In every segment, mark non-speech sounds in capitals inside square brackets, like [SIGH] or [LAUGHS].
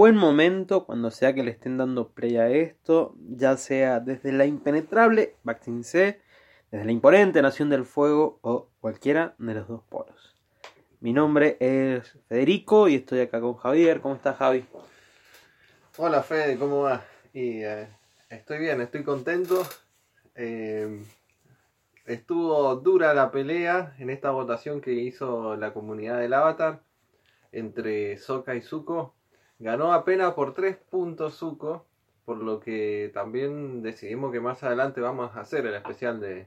buen momento cuando sea que le estén dando play a esto, ya sea desde la impenetrable Vaccine C, desde la imponente Nación del Fuego o cualquiera de los dos polos. Mi nombre es Federico y estoy acá con Javier. ¿Cómo estás, Javi? Hola, Fede, ¿cómo va? Y eh, estoy bien, estoy contento. Eh, estuvo dura la pelea en esta votación que hizo la comunidad del Avatar entre Soka y Zuko. Ganó apenas por 3 puntos Zuko, por lo que también decidimos que más adelante vamos a hacer el especial de,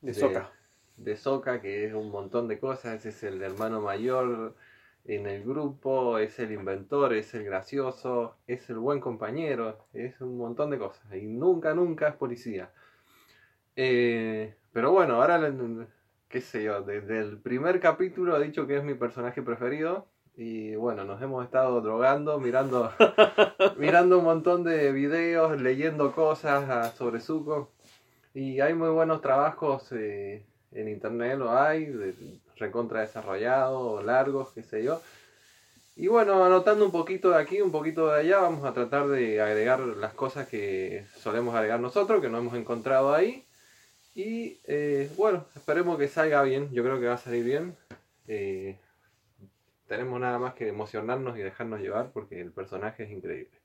De Sokka. de que es un montón de cosas. Ese es el hermano mayor en el grupo, es el inventor, es el gracioso, es el buen compañero, es un montón de cosas. Y nunca, nunca es policía. Eh, pero bueno, ahora, qué sé yo, desde el primer capítulo he dicho que es mi personaje preferido. Y bueno, nos hemos estado drogando, mirando, [LAUGHS] mirando un montón de videos, leyendo cosas ah, sobre Zuko. Y hay muy buenos trabajos eh, en internet, lo hay, recontra desarrollados, largos, qué sé yo. Y bueno, anotando un poquito de aquí, un poquito de allá, vamos a tratar de agregar las cosas que solemos agregar nosotros, que no hemos encontrado ahí. Y eh, bueno, esperemos que salga bien, yo creo que va a salir bien. Eh, tenemos nada más que emocionarnos y dejarnos llevar porque el personaje es increíble.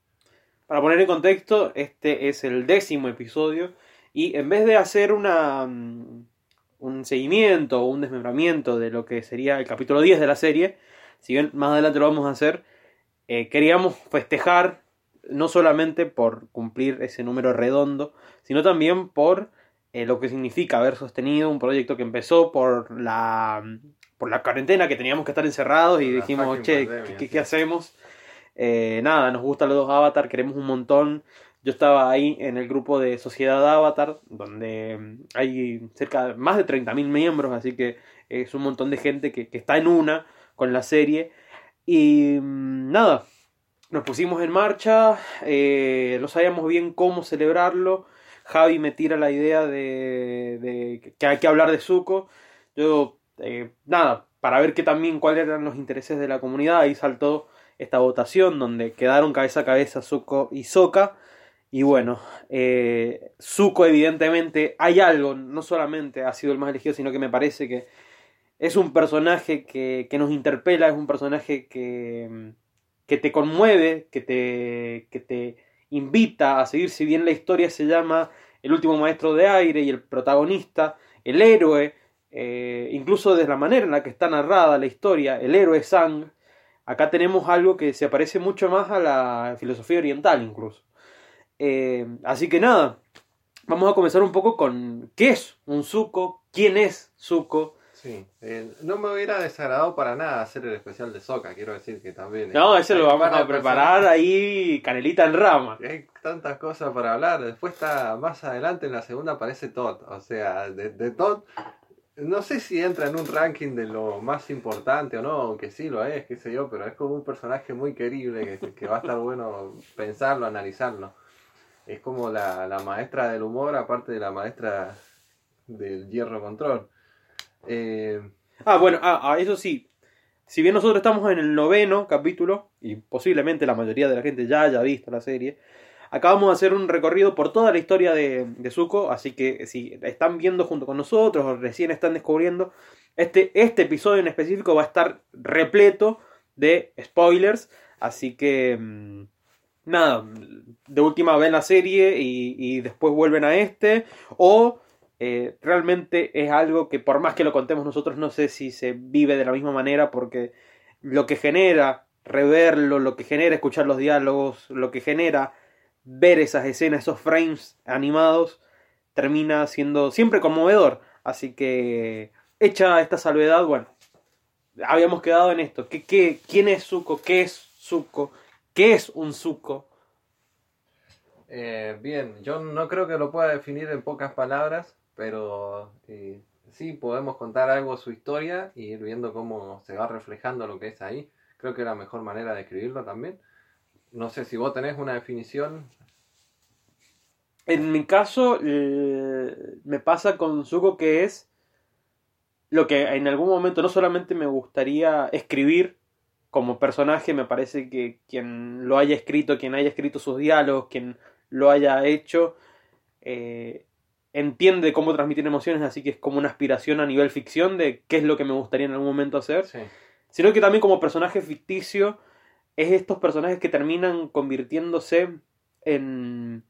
Para poner en contexto, este es el décimo episodio y en vez de hacer una, mm, un seguimiento o un desmembramiento de lo que sería el capítulo 10 de la serie, si bien más adelante lo vamos a hacer, eh, queríamos festejar no solamente por cumplir ese número redondo, sino también por eh, lo que significa haber sostenido un proyecto que empezó por la, por la cuarentena, que teníamos que estar encerrados y La dijimos, che, pandemia, ¿qué, sí. qué hacemos? Eh, nada, nos gustan los dos Avatar, queremos un montón. Yo estaba ahí en el grupo de Sociedad Avatar, donde mm, hay cerca de más de 30.000 miembros, así que es un montón de gente que, que está en una con la serie. Y mm, nada, nos pusimos en marcha, eh, no sabíamos bien cómo celebrarlo. Javi me tira la idea de, de que hay que hablar de Zuko. Yo, eh, nada, para ver que también cuáles eran los intereses de la comunidad, ahí saltó esta votación donde quedaron cabeza a cabeza Zuko y Sokka. Y bueno, eh, Zuko evidentemente hay algo, no solamente ha sido el más elegido, sino que me parece que es un personaje que, que nos interpela, es un personaje que, que te conmueve, que te, que te invita a seguir, si bien la historia se llama El último maestro de aire y el protagonista, el héroe, eh, incluso desde la manera en la que está narrada la historia, el héroe Sang, acá tenemos algo que se parece mucho más a la filosofía oriental incluso. Eh, así que nada, vamos a comenzar un poco con qué es un Zuko, quién es Zuko. Sí, eh, no me hubiera desagradado para nada hacer el especial de Soca, quiero decir que también. No, ese lo vamos a preparar ahí, canelita en rama. Hay tantas cosas para hablar. Después está más adelante en la segunda aparece Todd. O sea, de, de Todd, no sé si entra en un ranking de lo más importante o no, aunque sí lo es, qué sé yo, pero es como un personaje muy querible que, que va a estar bueno pensarlo, analizarlo. Es como la, la maestra del humor, aparte de la maestra del hierro control. Eh, Ah, bueno, ah, ah, eso sí. Si bien nosotros estamos en el noveno capítulo, y posiblemente la mayoría de la gente ya haya visto la serie, acabamos de hacer un recorrido por toda la historia de, de Zuko, así que si están viendo junto con nosotros o recién están descubriendo, este, este episodio en específico va a estar repleto de spoilers, así que mm, nada, de última ven la serie y, después vuelven a este, o eh, realmente es algo que por más que lo contemos nosotros no sé si se vive de la misma manera porque lo que genera reverlo, lo que genera escuchar los diálogos, lo que genera ver esas escenas, esos frames animados, termina siendo siempre conmovedor. Así que, hecha esta salvedad, bueno, habíamos quedado en esto. ¿Qué, qué, quién es Zuko? ¿Qué es Zuko? ¿Qué es un Zuko? Eh, bien, yo no creo que lo pueda definir en pocas palabras, pero eh, sí podemos contar algo su historia y ir viendo cómo se va reflejando lo que es ahí. Creo que es la mejor manera de escribirlo también. No sé si vos tenés una definición. En mi caso, eh, me pasa con Zuko que es lo que en algún momento no solamente me gustaría escribir como personaje me parece que quien lo haya escrito, quien haya escrito sus diálogos, quien lo haya hecho, eh, entiende cómo transmitir emociones, así que es como una aspiración a nivel ficción de qué es lo que me gustaría en algún momento hacer. Sí. Sino que también como personaje ficticio es estos personajes que terminan convirtiéndose en,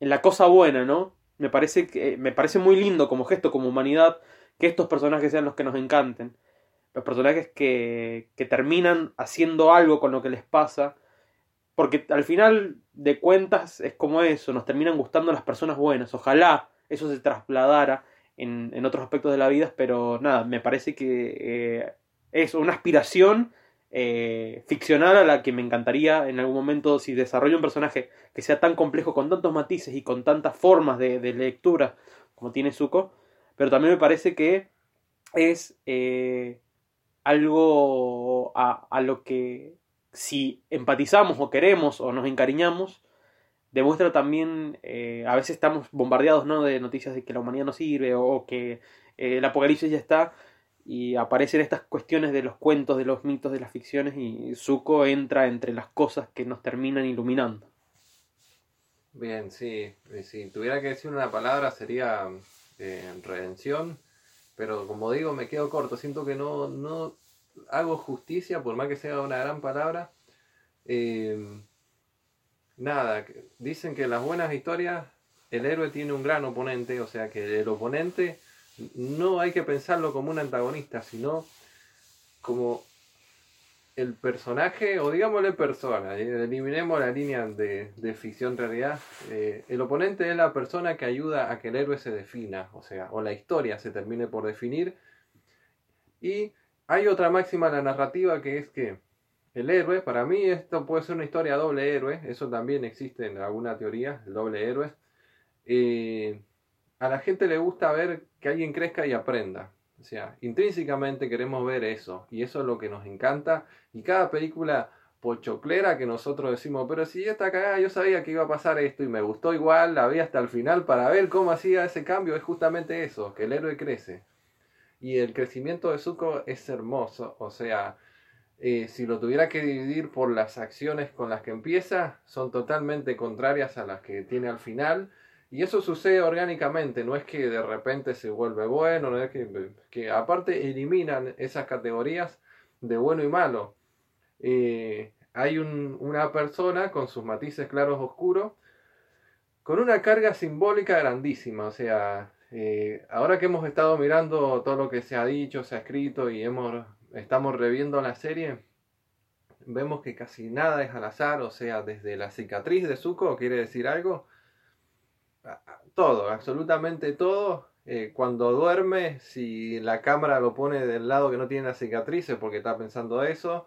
en la cosa buena, ¿no? Me parece, que, me parece muy lindo como gesto, como humanidad, que estos personajes sean los que nos encanten. Los personajes que, que terminan haciendo algo con lo que les pasa. Porque al final de cuentas es como eso, nos terminan gustando las personas buenas. Ojalá eso se trasladara en, en otros aspectos de la vida, pero nada, me parece que eh, es una aspiración eh, ficcional a la que me encantaría en algún momento, si desarrollo un personaje que sea tan complejo, con tantos matices y con tantas formas de, lectura como tiene Zuko, pero también me parece que es eh, algo a, lo que si empatizamos o queremos o nos encariñamos, demuestra también, eh, a veces estamos bombardeados ¿no? de noticias de que la humanidad no sirve o, o que eh, el apocalipsis ya está, y aparecen estas cuestiones de los cuentos, de los mitos, de las ficciones y Zuko entra entre las cosas que nos terminan iluminando. Bien, sí, si tuviera que decir una palabra sería eh, redención, pero como digo me quedo corto, siento que no, no hago justicia por más que sea una gran palabra. Eh, nada, dicen que las buenas historias el héroe tiene un gran oponente, o sea que el oponente no hay que pensarlo como un antagonista, sino como el personaje, o digámosle persona, eliminemos la línea de, de ficción realidad, eh, el oponente es la persona que ayuda a que el héroe se defina, o sea, o la historia se termine por definir. Y hay otra máxima en la narrativa que es que el héroe, para mí esto puede ser una historia doble héroe, eso también existe en alguna teoría, el doble héroe. Eh, a la gente le gusta ver que alguien crezca y aprenda. O sea, intrínsecamente queremos ver eso. Y eso es lo que nos encanta. Y cada película pochoclera que nosotros decimos, pero si esta cagada yo sabía que iba a pasar esto y me gustó igual, la vi hasta el final para ver cómo hacía ese cambio, es justamente eso, que el héroe crece. Y el crecimiento de Zuko es hermoso. O sea, eh, si lo tuviera que dividir por las acciones con las que empieza, son totalmente contrarias a las que tiene al final y eso sucede orgánicamente, no es que de repente se vuelve bueno, no es que, que aparte eliminan esas categorías de bueno y malo. Eh, hay un, una persona con sus matices claros oscuros, con una carga simbólica grandísima. O sea, eh, ahora que hemos estado mirando todo lo que se ha dicho, se ha escrito y hemos, estamos reviendo la serie, vemos que casi nada es al azar. O sea, desde la cicatriz de Zuko, quiere decir algo, todo, absolutamente todo. Eh, cuando duerme, si la cámara lo pone del lado que no tiene la cicatriz es porque está pensando eso,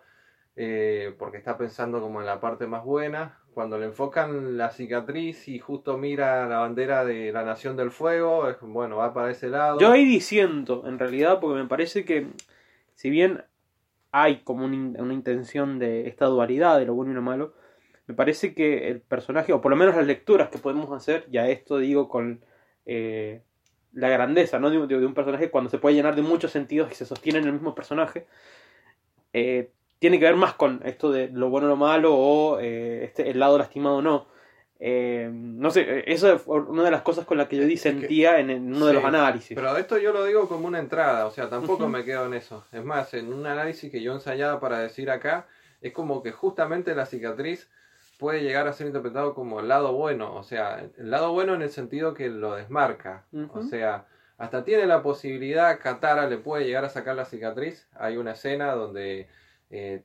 eh, porque está pensando como en la parte más buena. Cuando le enfocan la cicatriz y justo mira la bandera de la Nación del Fuego, bueno, va para ese lado. Yo ahí diciendo, en realidad, porque me parece que si bien hay como un, una intención de esta dualidad de lo bueno y lo malo, me parece que el personaje, o por lo menos las lecturas que podemos hacer, ya esto digo con eh, la grandeza ¿no? de, de, un personaje cuando se puede llenar de muchos sentidos y se sostiene en el mismo personaje, eh, tiene que ver más con esto de lo bueno o lo malo o eh, este, el lado lastimado o no. No sé, eso es una de las cosas con las que yo disentía en, en uno sí, de los análisis. Pero esto yo lo digo como una entrada, o sea, tampoco me quedo en eso. Es más, en un análisis que yo ensayaba para decir acá, es como que justamente la cicatriz puede llegar a ser interpretado como el lado bueno, o sea, el lado bueno en el sentido que lo desmarca, uh -huh. o sea, hasta tiene la posibilidad, Katara le puede llegar a sacar la cicatriz, hay una escena donde eh,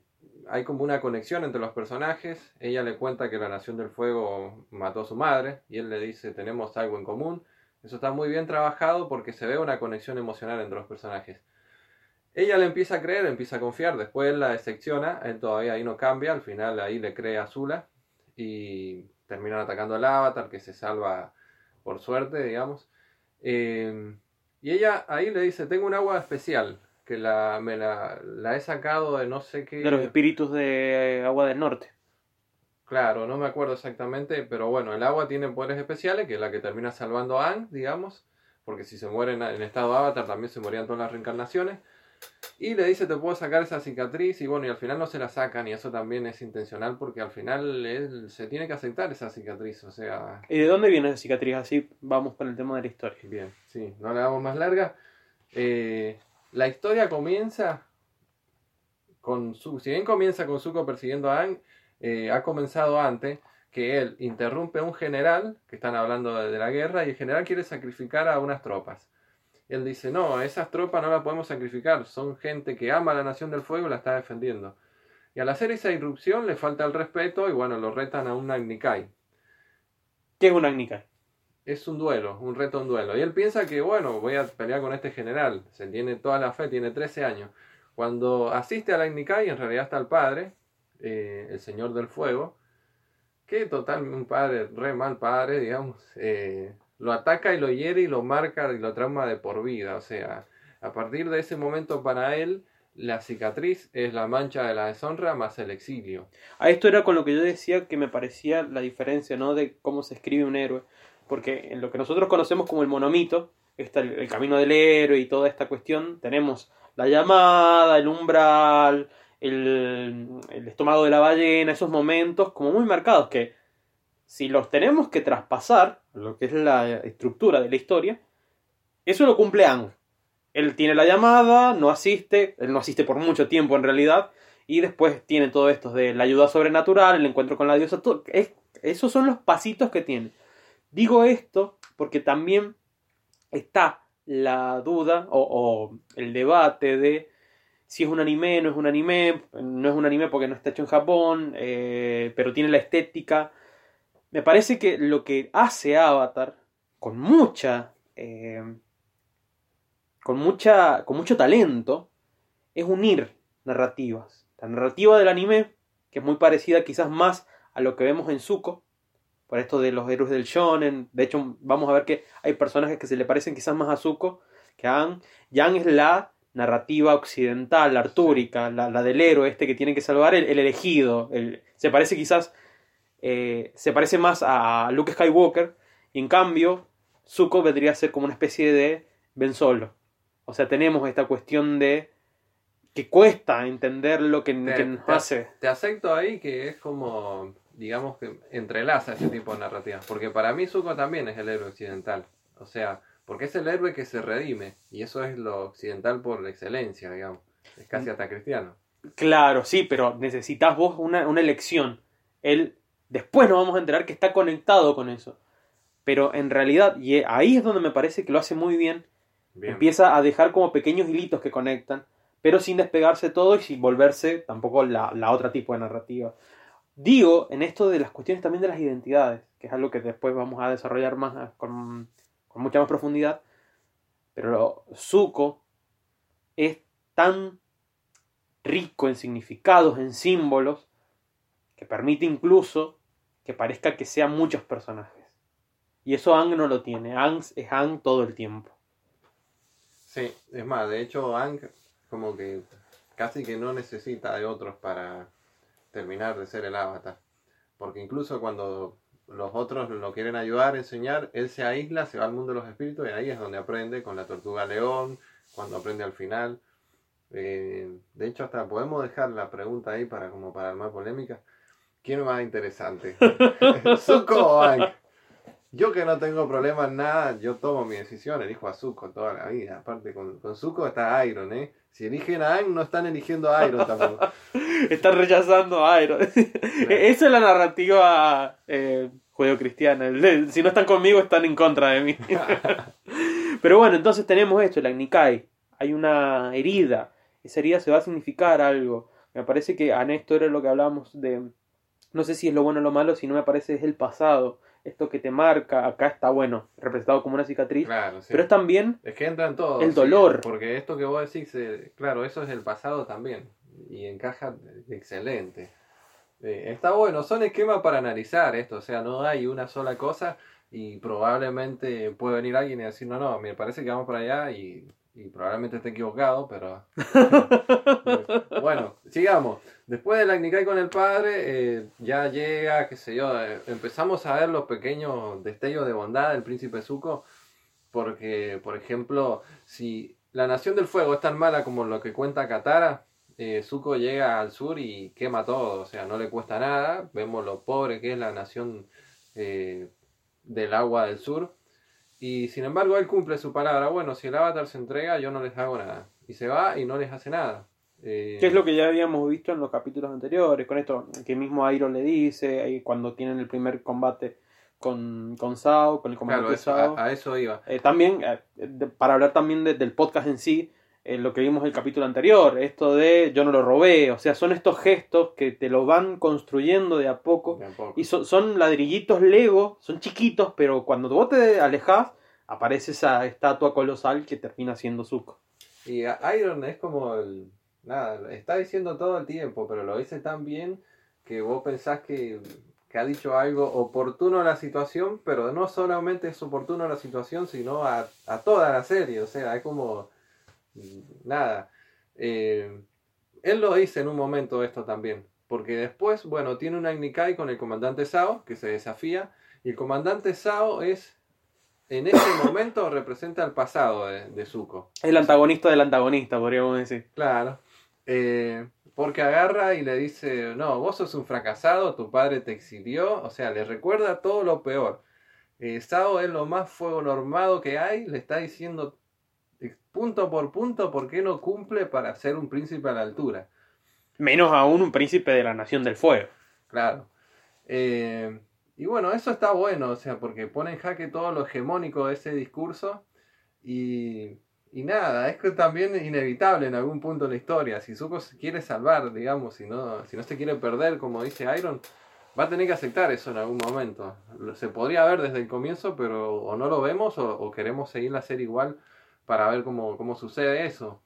hay como una conexión entre los personajes, ella le cuenta que la Nación del Fuego mató a su madre y él le dice tenemos algo en común, eso está muy bien trabajado porque se ve una conexión emocional entre los personajes. Ella le empieza a creer, empieza a confiar, después la decepciona, él todavía ahí no cambia, al final ahí le cree a Zula, y terminan atacando al avatar que se salva por suerte, digamos. Eh, y ella ahí le dice, tengo un agua especial, que la, me la, la, he sacado de no sé qué... De los espíritus de agua del norte. Claro, no me acuerdo exactamente, pero bueno, el agua tiene poderes especiales, que es la que termina salvando a Aang, digamos, porque si se muere en, en estado avatar también se morían todas las reencarnaciones. Y le dice, te puedo sacar esa cicatriz. Y bueno, y al final no se la sacan. Y eso también es intencional porque al final él se tiene que aceptar esa cicatriz. O sea... ¿Y de dónde viene esa cicatriz? Así vamos con el tema de la historia. Bien, sí, no la damos más larga. Eh, la historia comienza con su... Si bien comienza con Zuko persiguiendo a Aang, eh, ha comenzado antes que él interrumpe a un general, que están hablando de, de la guerra, y el general quiere sacrificar a unas tropas. Él dice, no, esas tropas no las podemos sacrificar, son gente que ama a la Nación del Fuego y la está defendiendo. Y al hacer esa irrupción le falta el respeto y bueno, lo retan a un Agnikai. ¿Qué es un Agnikai? Es un duelo, un reto, un duelo. Y él piensa que, bueno, voy a pelear con este general. Se tiene toda la fe, tiene 13 años. Cuando asiste al Agnikai, en realidad está el padre, eh, el Señor del Fuego, que total, un padre, re mal padre, digamos, eh, lo ataca y lo hiere y lo marca y lo trauma de por vida. O sea, a partir de ese momento para él, la cicatriz es la mancha de la deshonra más el exilio. A esto era con lo que yo decía que me parecía la diferencia, ¿no? De cómo se escribe un héroe. Porque en lo que nosotros conocemos como el monomito, está el, camino del héroe y toda esta cuestión, tenemos la llamada, el umbral, el, el estómago de la ballena, esos momentos como muy marcados que si los tenemos que traspasar, lo que es la estructura de la historia, eso lo cumple Ang. Él tiene la llamada, no asiste, él no asiste por mucho tiempo en realidad, y después tiene todo esto de la ayuda sobrenatural, el encuentro con la diosa, todo, es, esos son los pasitos que tiene. Digo esto porque también está la duda o, o el debate de si es un anime, no es un anime, no es un anime porque no está hecho en Japón, eh, pero tiene la estética. Me parece que lo que hace Avatar, con mucha, eh, con mucha, con mucho talento, es unir narrativas. La narrativa del anime, que es muy parecida quizás más a lo que vemos en Zuko, por esto de los héroes del shonen. De hecho, vamos a ver que hay personajes que se le parecen quizás más a Zuko que a Aang. Yang es la narrativa occidental, artúrica, la, la, del héroe este que tiene que salvar, el, el elegido. El, se parece quizás, eh, se parece más a Luke Skywalker, y en cambio, Zuko vendría a ser como una especie de Ben Solo. O sea, tenemos esta cuestión de que cuesta entender lo que, Te, que nos te- hace. te acepto ahí que es como, digamos que entrelaza ese tipo de narrativas. Porque para mí Zuko también es el héroe occidental. O sea, porque es el héroe que se redime. Y eso es lo occidental por excelencia, digamos. Es Mm. casi hasta cristiano. Claro, sí, pero necesitas vos una, una elección. Él, después nos vamos a enterar que está conectado con eso. Pero en realidad, y ahí es donde me parece que lo hace muy bien, Bien. empieza a dejar como pequeños hilitos que conectan, pero sin despegarse todo y sin volverse tampoco la, la otra tipo de narrativa. Digo, en esto de las cuestiones también de las identidades, que es algo que después vamos a desarrollar más a- con, con mucha más profundidad, pero Zuko es tan rico en significados, en símbolos, que permite incluso que parezca que sean muchos personajes. Y eso Ang no lo tiene, Ang es Ang todo el tiempo. Sí, es más, de hecho, Aang como que casi que no necesita de otros para terminar de ser el avatar. Porque incluso cuando los otros lo quieren ayudar, enseñar, él se aísla, se va al mundo de los espíritus y ahí es donde aprende con la tortuga león, cuando aprende al final. Eh, de hecho, hasta podemos dejar la pregunta ahí para como para armar polémica. ¿Quién más interesante? [LAUGHS] ¿Zuko o Aang? Yo que no tengo problema en nada, yo tomo mi decisión, elijo a Zuko toda la vida. Aparte, con, con Zuko está Iron, ¿eh? Si eligen a Aang, no están eligiendo a Iron tampoco. [LAUGHS] Está rechazando a Iron. [LAUGHS] Esa es la narrativa eh, judeocristiana. Si no están conmigo, están en contra de mí. Pero bueno, entonces tenemos esto, el Agnikai. Hay una herida. Esa herida se va a significar algo. Me parece que a esto era lo que hablábamos de. No sé si es lo bueno o lo malo, si no me parece es el pasado. Esto que te marca, acá está bueno, representado como una cicatriz. Claro, sí. Pero es también Es que entra en todo. El sí, dolor. porque esto que vos decís, eh, claro, eso es el pasado también. Y encaja excelente. Eh, está bueno, son esquemas para analizar esto. O sea, no hay una sola cosa y probablemente puede venir alguien y decir, no, no, me parece que vamos para allá y, y probablemente esté equivocado, pero... [LAUGHS] [LAUGHS] bueno, sigamos. Después del Agnikai con el padre, eh, ya llega, qué sé yo, eh, empezamos a ver los pequeños destellos de bondad del príncipe Zuko, porque, por ejemplo, si la Nación del Fuego es tan mala como lo que cuenta Katara, eh, Zuko llega al sur y quema todo, o sea, no le cuesta nada, vemos lo pobre que es la Nación eh, del Agua del Sur, y sin embargo él cumple su palabra, bueno, si el avatar se entrega yo no les hago nada, y se va y no les hace nada. Eh, Que es lo que ya habíamos visto en los capítulos anteriores, con esto que mismo Iron le dice, ahí cuando tienen el primer combate con, con Sao, con el claro, eso- Sao. a, a eso iba. Eh, también, eh, de- para hablar también de- del podcast en sí, eh, lo que vimos en el capítulo anterior, esto de yo no lo robé, o sea, son estos gestos que te lo van construyendo de a poco y son, son ladrillitos Lego, son chiquitos, pero cuando vos te alejas aparece esa estatua colosal que termina siendo Zuko. Y Iron es como el. Nada, está diciendo todo el tiempo, pero lo dice tan bien que vos pensás que, que ha dicho algo oportuno a la situación, pero no solamente es oportuno a la situación, sino a, a toda la serie. O sea, es como. Nada. Eh, él lo dice en un momento esto también. Porque después, bueno, tiene un Agnikai con el comandante Sao, que se desafía. Y el comandante Sao es. En ese [COUGHS] momento representa el pasado de, de Zuko. El antagonista del antagonista, podríamos decir. Claro. Eh, porque agarra y le dice, no, vos sos un fracasado, tu padre te exilió, o sea, le recuerda todo lo peor. Eh, Sao es lo más fuego normado que hay, le está diciendo eh, punto por punto por qué no cumple para ser un príncipe a la altura. Menos aún un príncipe de la Nación del Fuego. Claro. Eh, y bueno, eso está bueno, o sea, porque pone en jaque todo lo hegemónico de ese discurso y, y nada, es que también inevitable en algún punto de la historia. Si Zuko se quiere salvar, digamos, si no, si no se quiere perder, como dice Iron, va a tener que aceptar eso en algún momento. Se podría ver desde el comienzo, pero o no lo vemos o, o queremos seguir la serie igual para ver cómo, cómo sucede eso.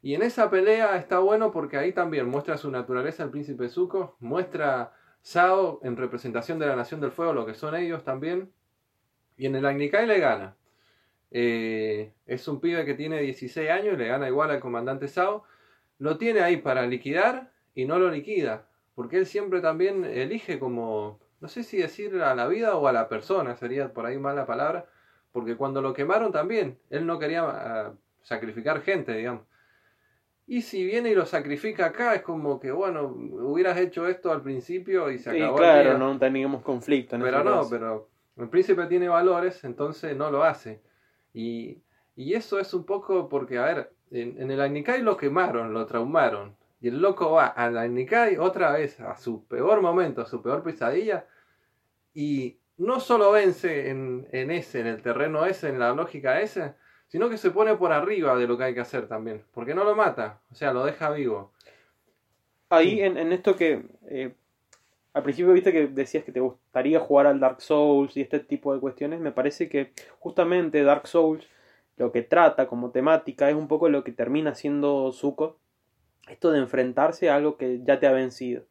Y en esa pelea está bueno porque ahí también muestra su naturaleza el príncipe Zuko, muestra Sao en representación de la Nación del Fuego, lo que son ellos también. Y en el Agnikai le gana. Eh, es un pibe que tiene 16 años y le gana igual al comandante Sao. Lo tiene ahí para liquidar y no lo liquida. Porque él siempre también elige como, no sé si decir a la vida o a la persona, sería por ahí mala palabra. Porque cuando lo quemaron también, él no quería ah, sacrificar gente, digamos. Y si viene y lo sacrifica acá, es como que, bueno, hubieras hecho esto al principio y se Sí, acabó el claro, día. no teníamos conflicto. En Pero no, caso. pero el príncipe tiene valores, entonces no lo hace. Y, y eso es un poco porque, a ver, en, en el Agnikai lo quemaron, lo traumaron. Y el loco va al Agnikai otra vez, a su peor momento, a su peor pesadilla. Y no solo vence en, en ese, en el terreno ese, en la lógica esa, sino que se pone por arriba de lo que hay que hacer también. Porque no lo mata, o sea, lo deja vivo. Ahí en, en esto que eh, al principio viste que decías que te gustaría jugar al Dark Souls y este tipo de cuestiones, me parece que justamente Dark Souls lo que trata como temática es un poco lo que termina siendo Zuko, esto de enfrentarse a algo que ya te ha vencido.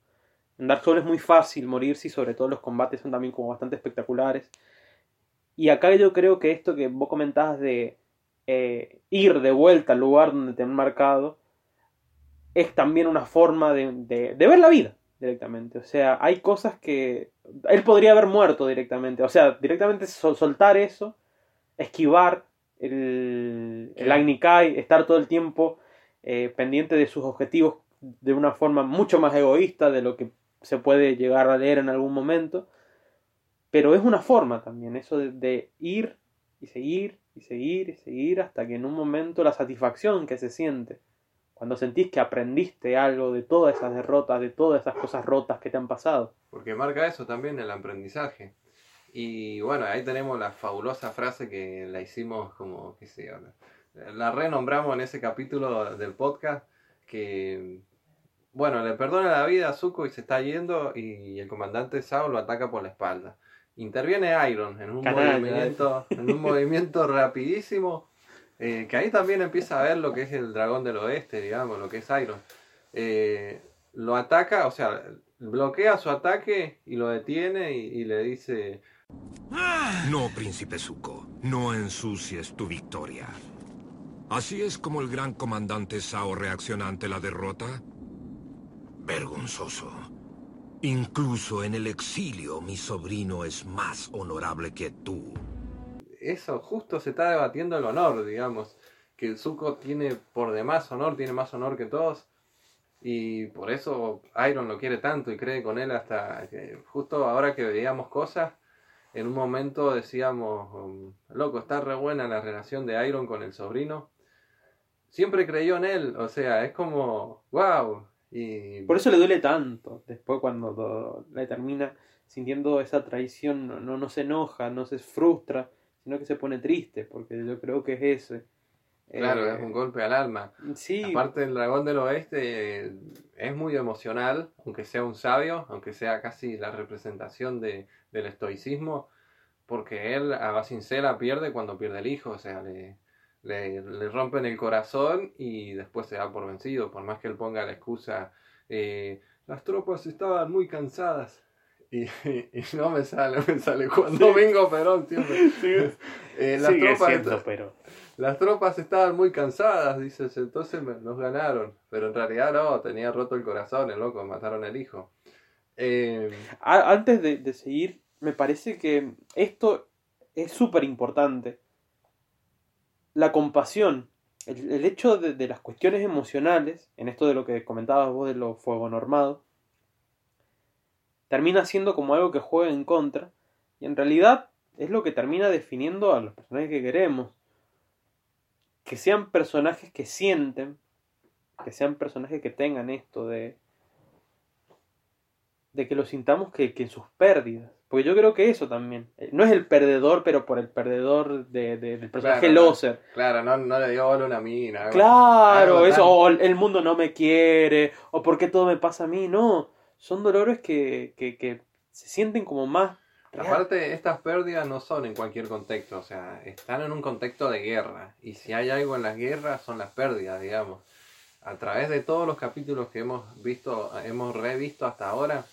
En Dark Souls es muy fácil morirse y sobre todo los combates son también como bastante espectaculares. Y acá yo creo que esto que vos comentabas de eh, ir de vuelta al lugar donde te han marcado, es también una forma de, ver la vida directamente. O sea, hay cosas que él podría haber muerto directamente. O sea, directamente sol- soltar eso, esquivar el, el. Agni Kai, estar todo el tiempo eh, pendiente de sus objetivos de una forma mucho más egoísta de lo que se puede llegar a leer en algún momento. Pero es una forma también, eso de, de ir y seguir y seguir y seguir hasta que en un momento la satisfacción que se siente cuando sentís que aprendiste algo de todas esas derrotas, de todas esas cosas rotas que te han pasado. Porque marca eso también el aprendizaje. Y bueno, ahí tenemos la fabulosa frase que la hicimos como, qué sé yo, la- renombramos en ese capítulo del podcast, que, bueno, le perdona la vida a Zuko y se está yendo y el comandante Sao lo ataca por la espalda. Interviene Iron en un movimiento, en un movimiento [LAUGHS] rapidísimo, eh, que ahí también empieza a ver lo que es el dragón del oeste, digamos, lo que es Iron. Eh, lo ataca, o sea, bloquea su ataque y lo detiene y, y le dice, No, príncipe Zuko, no ensucies tu victoria. ¿Así es como el gran comandante Sao reacciona ante la derrota? Vergonzoso. Incluso en el exilio, mi sobrino es más honorable que tú. Eso justo se está debatiendo el honor, digamos. que Zuko tiene por demás honor, tiene más honor que todos. Y por eso Iron lo quiere tanto y cree con él hasta que justo ahora que veíamos cosas, en un momento decíamos, um, loco, está re buena la relación de Iron con el sobrino. Siempre creyó en él, o sea, es como, wow. Y Por eso le duele tanto. Después cuando le termina sintiendo esa traición, no, no, no se enoja, no se frustra, sino que se pone triste, porque yo creo que es ese. claro, Eh, es un golpe al alma. Sí, Aparte el dragón del oeste eh, es muy emocional, aunque sea un sabio, aunque sea casi la representación de, del estoicismo, porque él a Basincela pierde cuando pierde el hijo, o sea, le, le, le rompen el corazón y después se da por vencido, por más que él ponga la excusa, eh, las tropas estaban muy cansadas. Y, [LAUGHS] y no me sale, me sale Juan Domingo Perón siempre. [LAUGHS] Eh, las sigue tropas siendo, pero... las tropas estaban muy cansadas, dices, entonces me- nos ganaron. Pero en realidad no, tenía roto el corazón, el loco, mataron al hijo. Eh, Antes de, de seguir, me parece que esto es súper importante. La compasión, el, el hecho de, de las cuestiones emocionales, en esto de lo que comentabas vos de lo fuego normado, termina siendo como algo que juega en contra, y en realidad es lo que termina definiendo a los personajes que queremos. Que sean personajes que sienten, que sean personajes que tengan esto de, de que lo sintamos que, que en sus pérdidas. Porque yo creo que eso también. eh, No es el perdedor, pero por el perdedor de, de- del personaje Claro, no. loser. claro, no, no le dio bola a una mina. Claro, algo eso, o el mundo no me quiere, o por qué todo me pasa a mí. No, son dolores que, que, que se sienten como más. Aparte, estas pérdidas no son en cualquier contexto, o sea, están en un contexto de guerra. Y si hay algo en las guerras, son las pérdidas, digamos. A través de todos los capítulos que hemos visto, hemos revisto hasta ahora,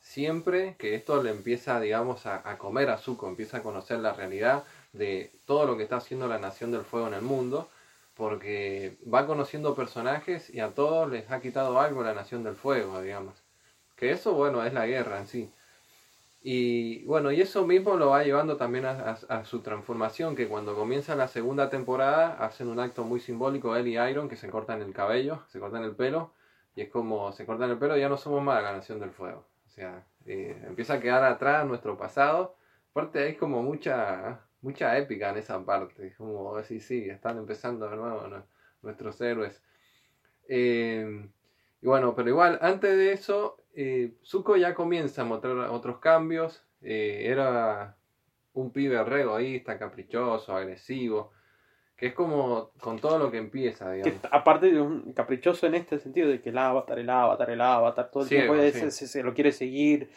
siempre que esto le empieza, digamos, a, a comer a Zuko, empieza a conocer la realidad de todo lo que está haciendo la Nación del Fuego en el mundo, porque va conociendo personajes y a todos les ha quitado algo la Nación del Fuego, digamos. Que eso, bueno, es la guerra en sí. Y bueno, y eso mismo lo va llevando también a, su transformación, que cuando comienza la segunda temporada hacen un acto muy simbólico, él y Iron, que se cortan el cabello, se cortan el pelo, y es como se cortan el pelo ya no somos más la Nación del Fuego. O sea, eh, empieza a quedar atrás nuestro pasado. Aparte hay como mucha, mucha épica en esa parte, como así, sí, están empezando de nuevo nuestros héroes. Eh, y bueno, pero igual, antes de eso, eh, Zuko ya comienza a mostrar otros cambios. Eh, era un pibe re egoísta, caprichoso, agresivo. Que es como con todo lo que empieza, digamos. aparte de un caprichoso en este sentido de que el avatar, el avatar, el avatar, todo el Ciego, tiempo sí. se, se- se lo quiere seguir.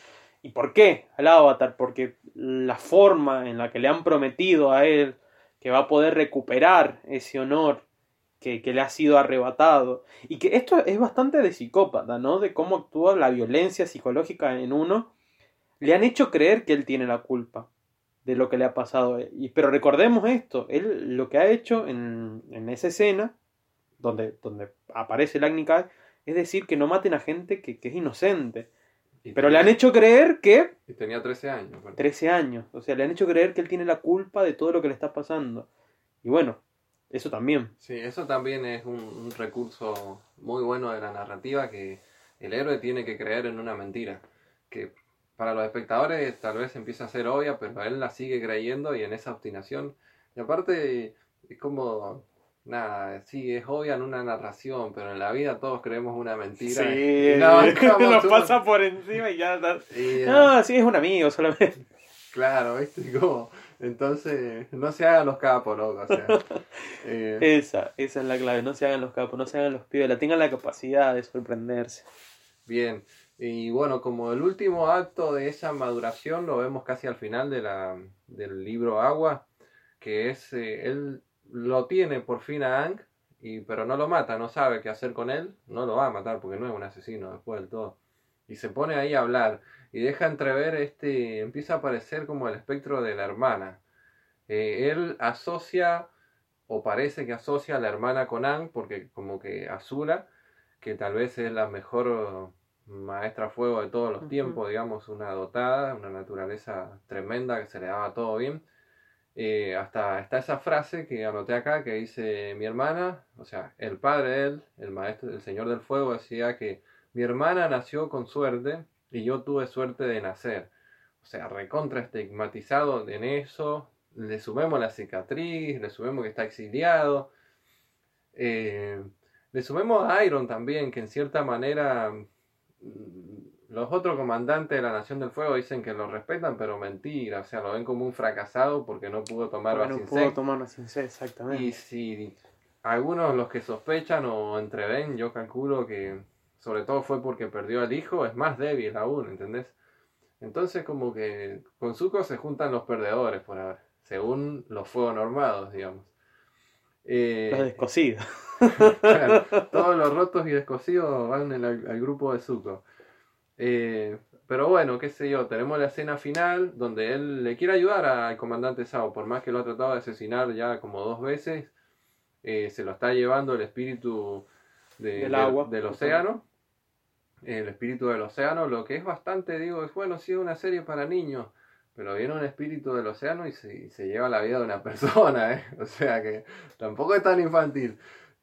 ¿Y por qué al avatar? Porque la forma en la que le han prometido a él que va a poder recuperar ese honor que, que le ha sido arrebatado. Y que esto es bastante de psicópata, ¿no? De cómo actúa la violencia psicológica en uno. Le han hecho creer que él tiene la culpa de lo que le ha pasado. Y, pero recordemos esto, él lo que ha hecho en, en esa escena, donde, donde aparece el Agni Kai, es decir, que no maten a gente que, que es inocente. Y Pero le han hecho creer que y tenía 13 años. aparte. 13 años, o sea, le han hecho creer que él tiene la culpa de todo lo que le está pasando. Y bueno, eso también. Sí, eso también es un, un recurso muy bueno de la narrativa, que el héroe tiene que creer en una mentira, que para los espectadores tal vez empieza a ser obvia, pero él la sigue creyendo y en esa obstinación. Y aparte, es como, nada, sí, es obvia en una narración, pero en la vida todos creemos una mentira. bancamos [LAUGHS] [LAUGHS] nos un- pasa por encima y ya y, eh, No, sí, es un amigo solamente. Claro, ¿viste? [LAUGHS] Como, entonces, no se hagan los capos, loco, o sea. [LAUGHS] eh, Esa, esa es la clave, no se hagan los capos, no se hagan los pibes, tengan la capacidad de sorprenderse. Bien, y bueno, como el último acto de esa maduración lo vemos casi al final de la, del libro Agua, que es, eh, él lo tiene por fin a Ang, y, pero no lo mata, no sabe qué hacer con él, no lo va a matar porque no es un asesino después del todo. Y se pone ahí a hablar y deja entrever este, empieza a aparecer como el espectro de la hermana. Eh, él asocia, o parece que asocia a la hermana con Ang, porque como que Azula, que tal vez es la mejor maestra fuego de todos los tiempos, digamos, una dotada, una naturaleza tremenda que se le daba todo bien. eh, hasta está esa frase que anoté acá que dice mi hermana, o sea, el padre de él, el maestro, el señor del fuego, decía que mi hermana nació con suerte y yo tuve suerte de nacer. O sea, recontra estigmatizado en eso. Le sumemos la cicatriz, le sumemos que está exiliado. Eh, le sumemos a Iron también, que en cierta manera los otros comandantes de la Nación del Fuego dicen que lo respetan, pero mentira, o sea, lo ven como un fracasado porque no pudo tomar Porque no pudo tomar Basin C, exactamente. Y si algunos los que sospechan o entreven, yo calculo que sobre todo fue porque perdió al hijo, es más débil aún, ¿entendés? Entonces como que con Zuko se juntan los perdedores por ahora, según los fuegos normados, digamos. Eh, Los descosidos. [LAUGHS] Claro, [LAUGHS] todos los rotos y descosidos van en el- al grupo de Zuko. Eh, pero bueno, qué sé yo, tenemos la escena final donde él le quiere ayudar al comandante Sao, por más que lo ha tratado de asesinar ya como dos veces, eh, se lo está llevando el espíritu de- Del del- agua. del océano. El espíritu del océano, lo que es bastante, digo, es bueno, sí, es una serie para niños, pero viene un espíritu del océano y se, lleva la vida de una [LAUGHS] persona, ¿eh? O sea que tampoco es tan infantil.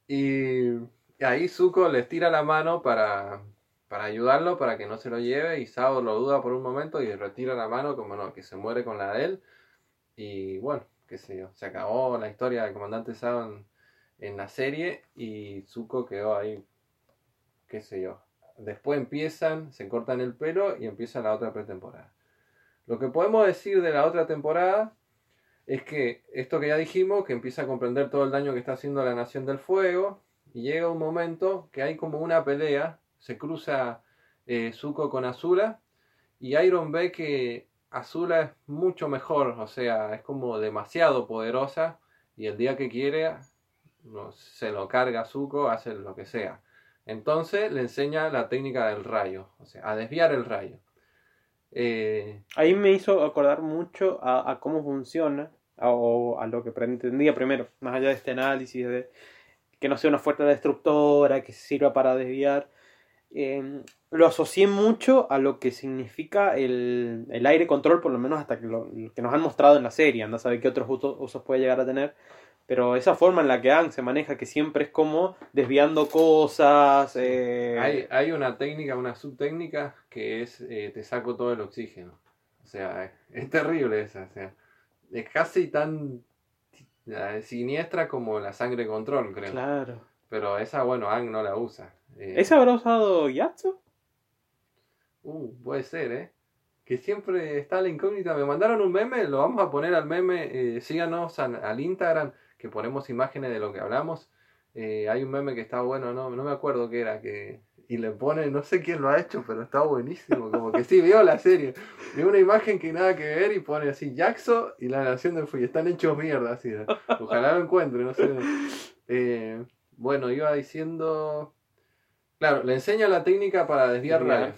Y, y ahí Zuko les tira la mano para, para ayudarlo, para que no se lo lleve, y Sao lo duda por un momento y retira la mano como no, que se muere con la de él. Y bueno, qué sé yo, se acabó la historia del comandante Sao en, en la serie y Zuko quedó ahí, qué sé yo. Después empiezan, se cortan el pelo y empieza la otra pretemporada. Lo que podemos decir de la otra temporada es que esto que ya dijimos, que empieza a comprender todo el daño que está haciendo la Nación del Fuego, y llega un momento que hay como una pelea, se cruza eh, Zuko con Azula, y Iron ve que Azula es mucho mejor, o sea, es como demasiado poderosa, y el día que quiere no, se lo carga Zuko, hace lo que sea. Entonces le enseña la técnica del rayo, o sea, a desviar el rayo. Eh, Ahí me hizo acordar mucho a, cómo funciona, o a lo que pretendía primero, más allá de este análisis de que no sea una fuerza destructora, que sirva para desviar. Eh, lo asocié mucho a lo que significa el, el aire control, por lo menos hasta que lo, que nos han mostrado en la serie. Anda a saber qué otros usos puede llegar a tener. Pero esa forma en la que Aang se maneja, que siempre es como desviando cosas. eh, Hay, hay una técnica, una subtécnica que es eh, te saco todo el oxígeno. O sea, es, es terrible esa. O sea, es casi tan eh, siniestra como la sangre control, creo. Claro. Pero esa, bueno, Ang no la usa. Eh, ¿Esa habrá usado Yatsu? Uh, puede ser, ¿eh? Que siempre está la incógnita. Me mandaron un meme, lo vamos a poner al meme. eh, síganos al, al Instagram, que ponemos imágenes de lo que hablamos. Eh, hay un meme que está bueno, no, no me acuerdo qué era, que y le pone, no sé quién lo ha hecho, pero está buenísimo, como que sí, [LAUGHS] vio la serie. Vi una imagen que nada que ver y pone así, Jackson y la Nación del Fuego, están hechos mierda, así. Ojalá lo encuentre, no sé. Eh, bueno, iba diciendo... Claro, le enseña la técnica para desviar rayos.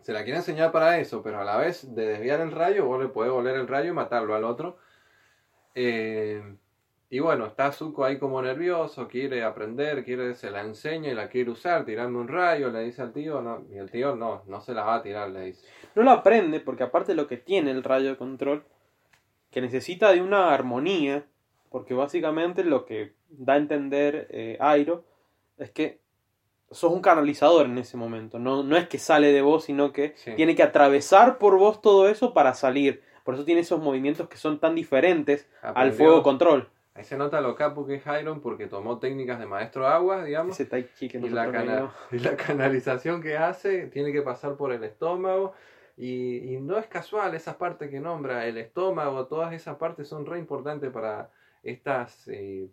Se la quiere enseñar para eso, pero a la vez de desviar el rayo, vos le podés voler el rayo y matarlo al otro. Eh, y bueno, está Zuko ahí como nervioso, quiere aprender, quiere, se la enseña y la quiere usar, tirando un rayo, le dice al tío, no, y el tío no, no se la va a tirar, le dice. No lo aprende porque aparte lo que tiene el rayo de control, que necesita de una armonía, porque básicamente lo que da a entender eh, Airo es que sos un canalizador en ese momento, no, no es que sale de vos, sino que Sí. tiene que atravesar por vos todo eso para salir. Por eso tiene esos movimientos que son tan diferentes al fuego control. Ahí se nota lo capo que es Iron porque tomó técnicas de maestro agua, digamos. Ese que y la, nosotros cana- leímos. [LAUGHS] y la canalización que hace tiene que pasar por el estómago y, y no es casual esas partes que nombra, el estómago, todas esas partes son re importantes para estas eh,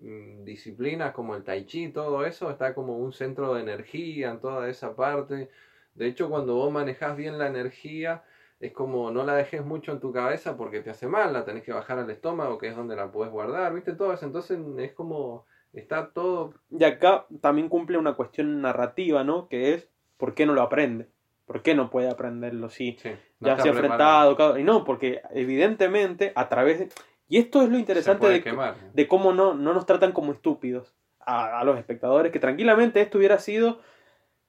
mm, disciplinas como el tai chi, todo eso está como un centro de energía en toda esa parte. De hecho, cuando vos manejás bien la energía, es como no la dejes mucho en tu cabeza porque te hace mal, la tenés que bajar al estómago, que es donde la puedes guardar, ¿viste? Todo eso, entonces es como está todo Y acá también cumple una cuestión narrativa, ¿no? Que es, ¿por qué no lo aprende? ¿Por qué no puede aprenderlo? Sí, Sí, no ya se ha enfrentado, y no, porque evidentemente a través de... Y esto es lo interesante de, quemar. de cómo no, no nos tratan como estúpidos a, a los espectadores, que tranquilamente esto hubiera sido,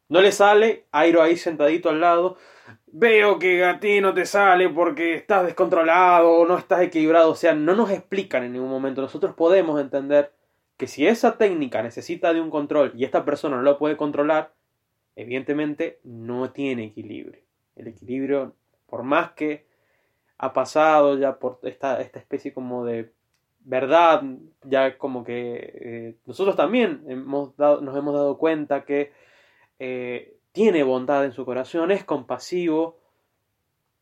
no le sale, Airo ahí sentadito al lado, veo que a ti no te sale porque estás descontrolado o no estás equilibrado. O sea, no nos explican en ningún momento. Nosotros podemos entender que si esa técnica necesita de un control y esta persona no lo puede controlar, evidentemente no tiene equilibrio. El equilibrio, por más que ha pasado ya por esta, esta especie como de verdad, ya como que eh, nosotros también hemos dado, nos hemos dado cuenta que eh, tiene bondad en su corazón, es compasivo,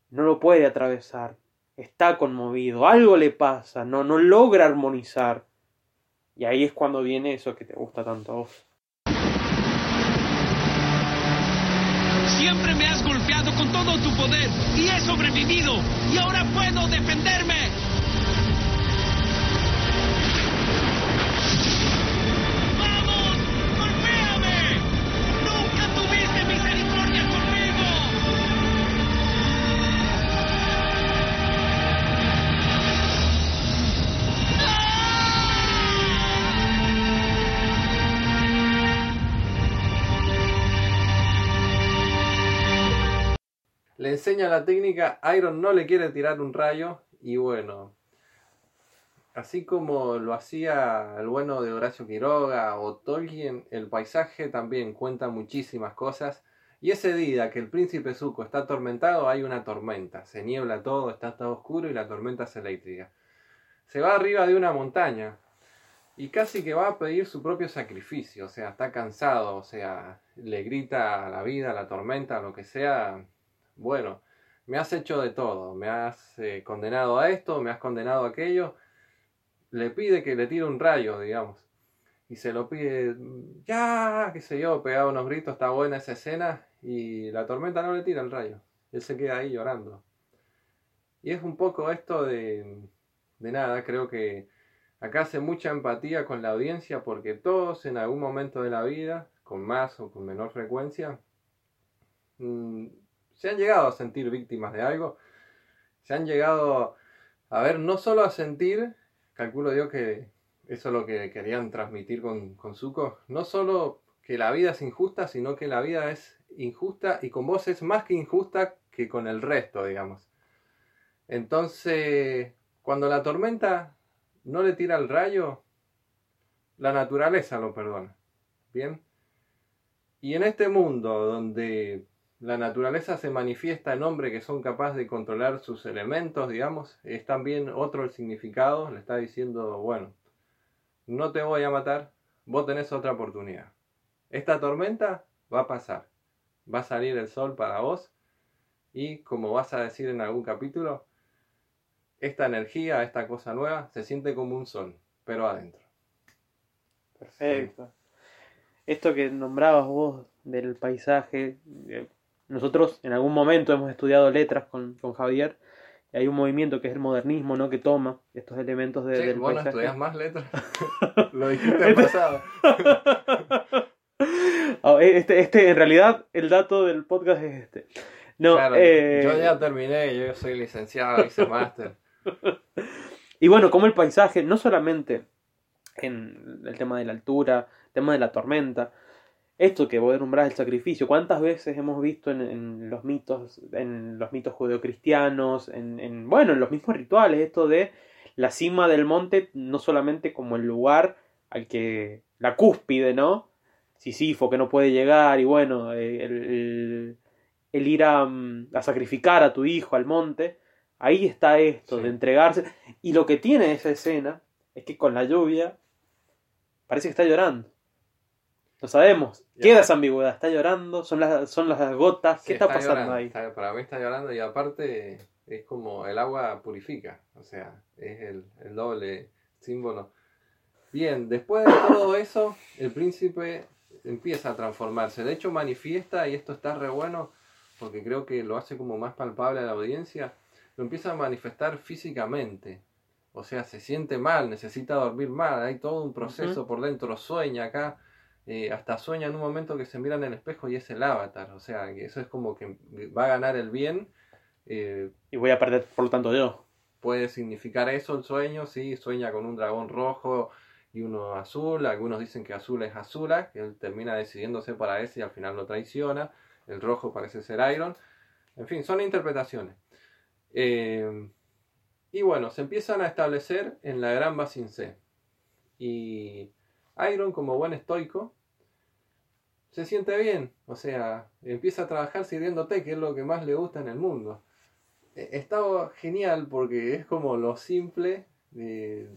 no lo puede atravesar, está conmovido, algo le pasa, no, no logra armonizar. Y ahí es cuando viene eso que te gusta tanto a vos. Siempre me has golpeado con todo tu poder y he sobrevivido y ahora puedo defenderme. Enseña la técnica, Iron no le quiere tirar un rayo y bueno, así como lo hacía el bueno de Horacio Quiroga o Tolkien, el paisaje también cuenta muchísimas cosas. Y ese día que el príncipe Zuko está atormentado, hay una tormenta. Se niebla todo, está todo oscuro y la tormenta es eléctrica. Se va arriba de una montaña y casi que va a pedir su propio sacrificio. O sea, está cansado, o sea, le grita a la vida, a la tormenta, a lo que sea. Bueno, me has hecho de todo, me has eh, condenado a esto, me has condenado a aquello le pide que le tire un rayo, digamos. Y se lo pide, ya, qué sé yo, pegaba unos gritos, está buena esa escena. Y la tormenta no le tira el rayo. Él se queda ahí llorando. Y es un poco esto de, de nada, creo que acá hace mucha empatía con la audiencia porque todos en algún momento de la vida, con más o con menor frecuencia, mm, se han llegado a sentir víctimas de algo. Se han llegado a ver, no solo a sentir, calculo yo que eso es lo que querían transmitir con, con Zuko. No solo que la vida es injusta, sino que la vida es injusta y con vos es más que injusta que con el resto, digamos. Entonces, cuando la tormenta no le tira el rayo, la naturaleza lo perdona. ¿Bien? Y en este mundo donde la naturaleza se manifiesta en hombres que son capaces de controlar sus elementos, digamos, es también otro el significado, le está diciendo, bueno, no te voy a matar, vos tenés otra oportunidad. Esta tormenta va a pasar, va a salir el sol para vos y como vas a decir en algún capítulo, esta energía, esta cosa nueva, se siente como un sol, pero adentro. Perfecto. Esto que nombrabas vos del paisaje, eh, nosotros en algún momento hemos estudiado letras con, con Javier y hay un movimiento que es el modernismo, ¿no? Que toma estos elementos de, Sí, del vos no paisaje. estudias más letras. [LAUGHS] Lo dijiste en pasado. [LAUGHS] Ah, Este, este, en realidad, el dato del podcast es este. No, Claro, eh, yo ya terminé, yo soy licenciado, hice máster. [LAUGHS] Y bueno, como el paisaje, no solamente en el tema de la altura, el tema de la tormenta, esto que vos nombrás el sacrificio, ¿cuántas veces hemos visto en, en los mitos, en los mitos judeocristianos, en, en, bueno, en los mismos rituales, esto de la cima del monte, no solamente como el lugar al que, la cúspide, ¿no? Sisifo que no puede llegar y bueno, eh, el, el- el ir a, mm, a sacrificar a tu hijo al monte, ahí está esto Sí. de entregarse. Y lo que tiene esa escena es que con la lluvia parece que está llorando. No sabemos. Ya. Queda esa ambigüedad. Está llorando, son las, son las gotas. Sí, ¿Qué está, pasando llorando, ahí? está- para mí está llorando y aparte es como el agua purifica, o sea, es el, el doble símbolo. Bien, después de todo eso, el príncipe empieza a transformarse. De hecho, manifiesta, y esto está re bueno, porque creo que lo hace como más palpable a la audiencia, lo empieza a manifestar físicamente. O sea, se siente mal, necesita dormir mal, hay todo un proceso por dentro, sueña acá, eh, hasta sueña en un momento que se mira en el espejo y es el avatar. O sea, que eso es como que va a ganar el bien. eh, Y voy a perder, por lo tanto, yo. puede significar eso el sueño, sí, sueña con un dragón rojo y uno azul, algunos dicen que azul es Azula, que él termina decidiéndose para ese y al final lo traiciona, el rojo parece ser Iron, En fin, son interpretaciones. Eh, y bueno, se empiezan a establecer en la Gran Basin C. Y Iron, como buen estoico, se siente bien. O sea, empieza a trabajar sirviéndote, que es lo que más le gusta en el mundo. E, Está genial porque es como lo simple de,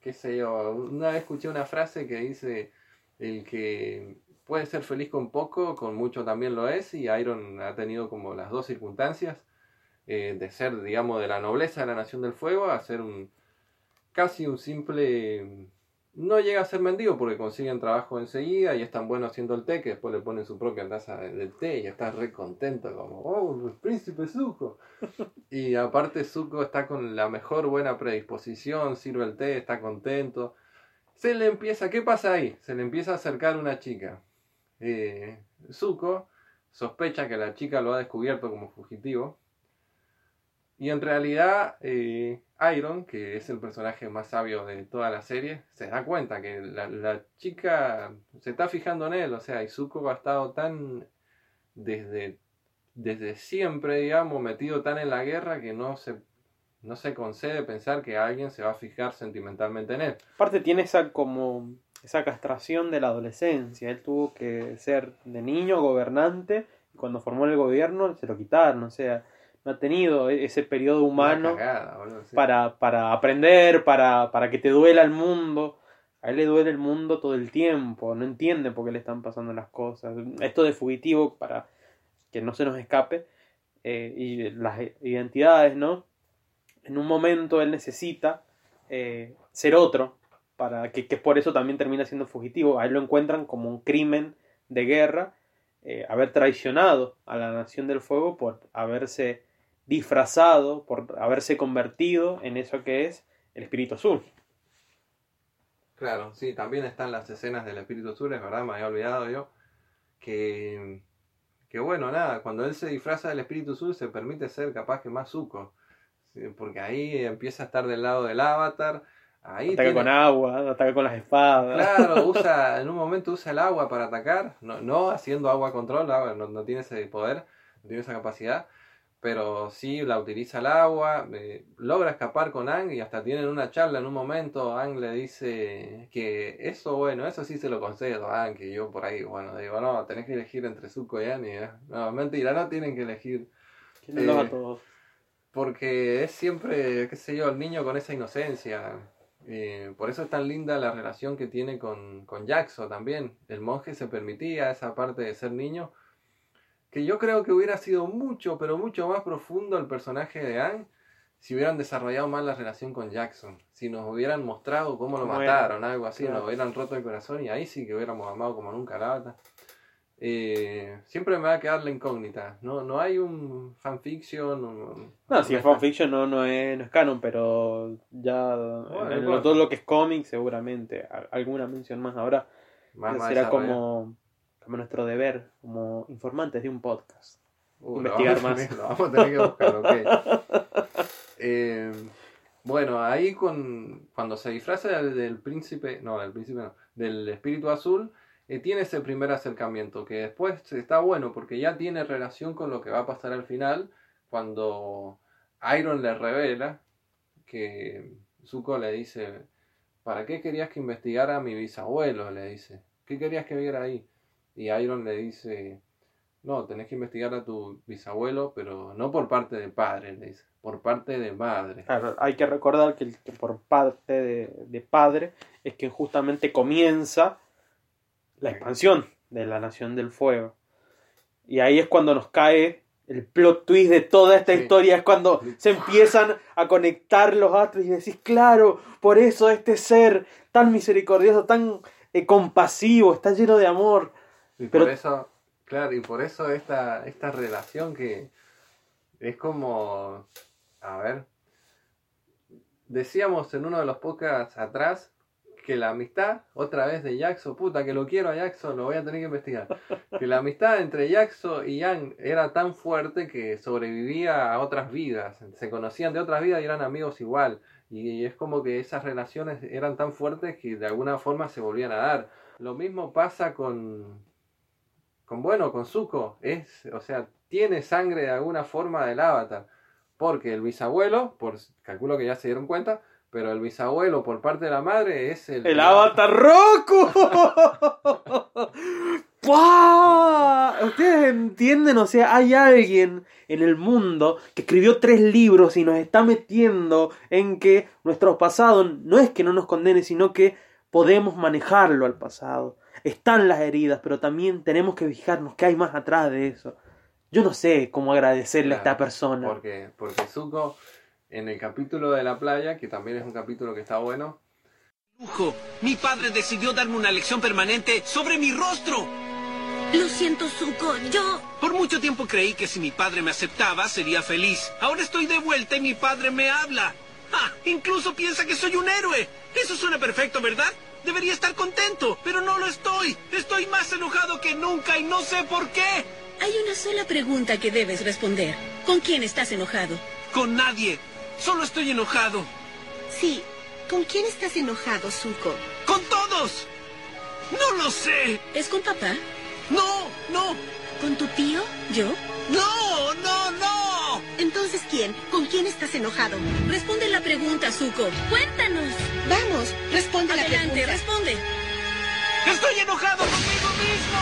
qué sé yo, una vez escuché una frase que dice, el que puede ser feliz con poco, con mucho también lo es, y Iron ha tenido como las dos circunstancias eh, de ser, digamos, de la nobleza de la Nación del Fuego a ser un casi un simple... No llega a ser mendigo porque consiguen trabajo enseguida y están buenos haciendo el té, que después le ponen su propia taza de, de té y está re contento, como, oh, el príncipe Zuko. [LAUGHS] y aparte Zuko está con la mejor buena predisposición, sirve el té, está contento. Se le empieza, ¿qué pasa ahí? Se le empieza a acercar una chica. Eh, Zuko sospecha que la chica lo ha descubierto como fugitivo. Y en realidad, eh, Iron, que es el personaje más sabio de toda la serie, se da cuenta que la, la chica se está fijando en él. O sea, y Zuko ha estado tan desde, desde siempre, digamos, metido tan en la guerra que no se, no se concede pensar que alguien se va a fijar sentimentalmente en él. Aparte tiene esa como esa castración de la adolescencia. Él tuvo que ser de niño gobernante y cuando formó el gobierno se lo quitaron. O sea, no ha tenido e-, ese periodo humano Una cagada, boludo, sí. para, para aprender, para, para que te duela el mundo. A él le duele el mundo todo el tiempo, no entiende por qué le están pasando las cosas. Esto de fugitivo, para que no se nos escape, eh, y las identidades, ¿no? En un momento él necesita eh, ser otro, para que, que por eso también termina siendo fugitivo. A él lo encuentran como un crimen de guerra, eh, haber traicionado a la Nación del Fuego por haberse disfrazado, por haberse convertido en eso que es el Espíritu Azul. Claro, sí, también están las escenas del Espíritu Azul, es verdad, me había olvidado yo. Que, que bueno, nada, cuando él se disfraza del Espíritu Azul se permite ser capaz que más suco. Porque ahí empieza a estar del lado del avatar. Ahí Ataca tiene- con agua, ataca con las espadas. Claro, [LAUGHS] usa, en un momento usa el agua para atacar, no, no haciendo agua control, no, no tiene ese poder, no tiene esa capacidad, pero sí la utiliza el agua, eh, logra escapar con Ang y hasta tienen una charla en un momento, Ang le dice que eso, bueno, eso sí se lo concedo a Ang, que yo por ahí, bueno, digo, no, tenés que elegir entre Zuko y Annie, ¿eh? no, mentira, no tienen que elegir, eh, a todos. porque es siempre, qué sé yo, el niño con esa inocencia. Eh, por eso es tan linda la relación que tiene con, con Jaxo también. El monje se permitía esa parte de ser niño. Que yo creo que hubiera sido mucho, pero mucho más profundo el personaje de Anne si hubieran desarrollado más la relación con Jackson. Si nos hubieran mostrado cómo lo mataron, algo así, Claro. nos hubieran roto el corazón y ahí sí que hubiéramos amado como nunca la Avatar. Eh, siempre me va a quedar la incógnita. No, no hay un fanfiction. un- No, si es fanfiction no, no, es, no es canon, pero ya Bueno, en todo lo que es cómic seguramente alguna mención más habrá. más- Será como, como nuestro deber, como informantes de un podcast. Uh, investigar vamos más. lo vamos a tener que buscar, ok. [LAUGHS] Eh, bueno, ahí con cuando se disfraza del, del príncipe, no, del príncipe no, del espíritu azul, eh, tiene ese primer acercamiento que después está bueno porque ya tiene relación con lo que va a pasar al final cuando Iron le revela que Zuko le dice, ¿para qué querías que investigara a mi bisabuelo? Le dice, ¿qué querías que viera ahí? Y Iron le dice, no, tenés que investigar a tu bisabuelo, pero no por parte de padre, le dice, por parte de madre. Claro, hay que recordar que, el- que por parte de, de padre es que justamente comienza la expansión de la Nación del Fuego. Y ahí es cuando nos cae el plot twist de toda esta Sí. historia, es cuando se empiezan a conectar los astros y decís, claro, por eso este ser tan misericordioso, tan eh, compasivo, está lleno de amor. Y Pero- por eso, claro, y por eso esta, esta relación que es como, a ver, decíamos en uno de los podcasts atrás que la amistad, otra vez de Jaxo, puta que lo quiero a Jaxo, lo voy a tener que investigar, que la amistad entre Jaxo y Yang era tan fuerte que sobrevivía a otras vidas, se conocían de otras vidas y eran amigos igual, y es como que esas relaciones eran tan fuertes que de alguna forma se volvían a dar. Lo mismo pasa con, con bueno, con Zuko, es, o sea, tiene sangre de alguna forma del avatar. Porque el bisabuelo, por calculo que ya se dieron cuenta, pero el bisabuelo por parte de la madre es el. ¡El avatar Roku! [LAUGHS] ¡Pah! Ustedes entienden, o sea, hay alguien en el mundo que escribió tres libros y nos está metiendo en que nuestro pasado no es que no nos condene, sino que podemos manejarlo al pasado. Están las heridas, pero también tenemos que fijarnos que hay más atrás de eso. Yo no sé cómo agradecerle a esta Claro, persona. Porque, porque Zuko, en el capítulo de la playa, que también es un capítulo que está bueno, Lujo, mi padre decidió darme una lección permanente sobre mi rostro. Lo siento, Zuko. Yo... Por mucho tiempo creí que si mi padre me aceptaba sería feliz. Ahora estoy de vuelta y mi padre me habla. ¡Ah! Incluso piensa que soy un héroe. Eso suena perfecto, ¿verdad? Debería estar contento, pero no lo estoy. Estoy más enojado que nunca y no sé por qué. Hay una sola pregunta que debes responder. ¿Con quién estás enojado? Con nadie. Solo estoy enojado. Sí. ¿Con quién estás enojado, Zuko? ¡Con todos! No lo sé. ¿Es con papá? No, no, ¿Con tu tío? ¿Yo? no, no, no. Entonces, ¿quién? ¿Con quién estás enojado? Responde la pregunta, Zuko. Cuéntanos. Vamos, responde la Adelante, pregunta. responde. Estoy enojado conmigo mismo.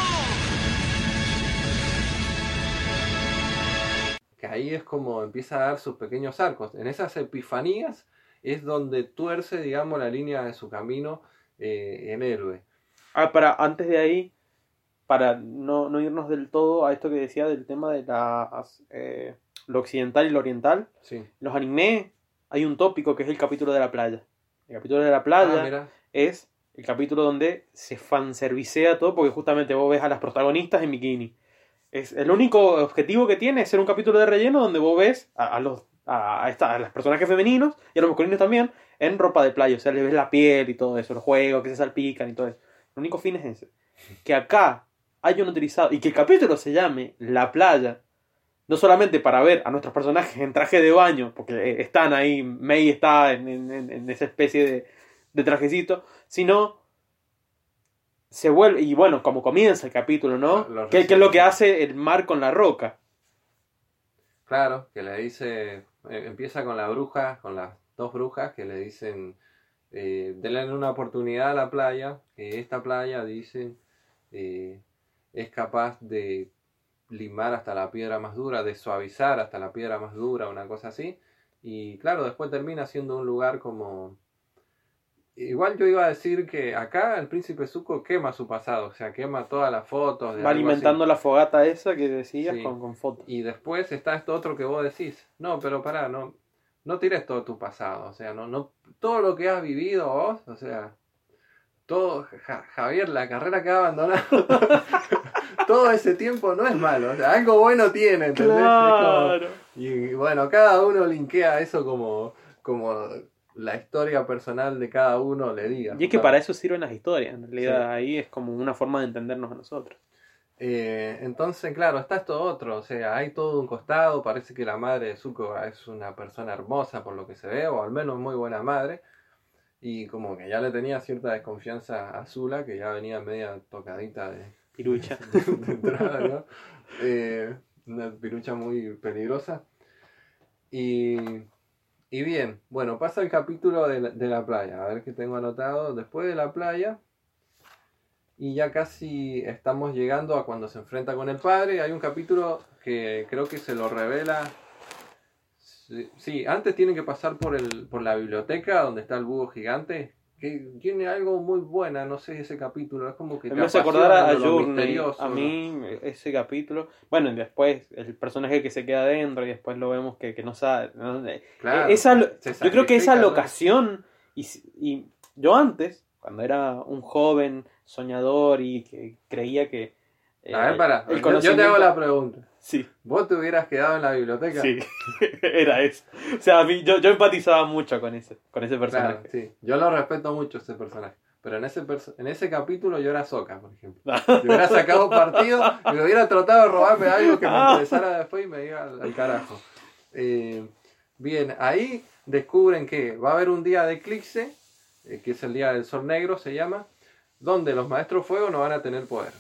que ahí es como empieza a dar sus pequeños arcos. En esas epifanías es donde tuerce, digamos, la línea de su camino eh, en héroe. Ah, para, antes de ahí, para no, no irnos del todo a esto que decía del tema de las, eh, lo occidental y lo oriental, Sí. los anime hay un tópico que es el capítulo de la playa. El capítulo de la playa Ah, es el capítulo donde se fanservicea todo porque justamente vos ves a las protagonistas en bikini. Es, el único objetivo que tiene es ser un capítulo de relleno donde vos ves a, a los, a, a esta- a los personajes femeninos y a los masculinos también en ropa de playa. O sea, les ves la piel y todo eso, los juegos que se salpican y todo eso. El único fin es ese. Que acá hayan utilizado y que el capítulo se llame La playa. No solamente para ver a nuestros personajes en traje de baño, porque eh, están ahí, May está en, en- esa especie de, de trajecito, sino se vuelve, y bueno, como comienza el capítulo, ¿no? ¿Qué, qué es lo que hace el mar con la roca? Claro, que le dice, eh, empieza con la bruja, con las dos brujas que le dicen, eh, denle una oportunidad a la playa, que esta playa, dicen, eh, es capaz de limar hasta la piedra más dura, de suavizar hasta la piedra más dura, una cosa así. Y claro, después termina siendo un lugar como... Igual yo iba a decir que acá el príncipe Zuko quema su pasado, o sea, quema todas las fotos. de Va así. alimentando la fogata esa que decías Sí. con, con fotos. Y después está esto otro que vos decís. No, pero pará, no, no tires todo tu pasado. O sea, no, no, todo lo que has vivido vos, o sea, todo, Ja- Javier, la carrera que has abandonado, [LAUGHS] todo ese tiempo no es malo. O sea, algo bueno tiene, ¿entendés? Como- Claro. y bueno, cada uno linkea eso como, como la historia personal de cada uno le diga. Y es que para eso sirven las historias, en realidad Sí. ahí es como una forma de entendernos a nosotros. Eh, entonces, claro, está esto otro, o sea, hay todo un costado, parece que la madre de Zuko es una persona hermosa por lo que se ve, o al menos muy buena madre, y como que ya le tenía cierta desconfianza a Zula, que ya venía media tocadita de, Pirucha. [LAUGHS] de entrada, ¿no? Eh, una pirucha muy peligrosa. Y, y bien, bueno, pasa el capítulo de la, de la playa, a ver qué tengo anotado. Después de la playa, y ya casi estamos llegando a cuando se enfrenta con el padre. Hay un capítulo que creo que se lo revela. Sí, antes tienen que pasar por, el, por la biblioteca donde está el búho gigante. Que tiene algo muy buena, no sé, ese capítulo. Es como que Me hace acordar a, a mí ese capítulo. Bueno, y después el personaje que se queda adentro y después lo vemos que, que no sabe. ¿no? Eh, Claro, esa, lo- se yo creo que esa locación, y, y yo antes, cuando era un joven soñador y que creía que... eh, A ver, para. el Yo, te hago la pregunta. Sí, ¿Vos te hubieras quedado en la biblioteca? sí, [LAUGHS] era eso. O sea, a mí, yo, yo empatizaba mucho con ese, con ese Claro, personaje. sí. Yo lo respeto mucho ese personaje. Pero en ese, en ese capítulo yo era Soca, por ejemplo. [LAUGHS] Si hubiera sacado partido y me hubiera tratado de robarme algo que me Ah. interesara después y me iba al, al carajo. Eh, bien, ahí descubren que va a haber un día de eclipse, eh, que es el día del sol negro, se llama, donde los maestros fuego no van a tener poder.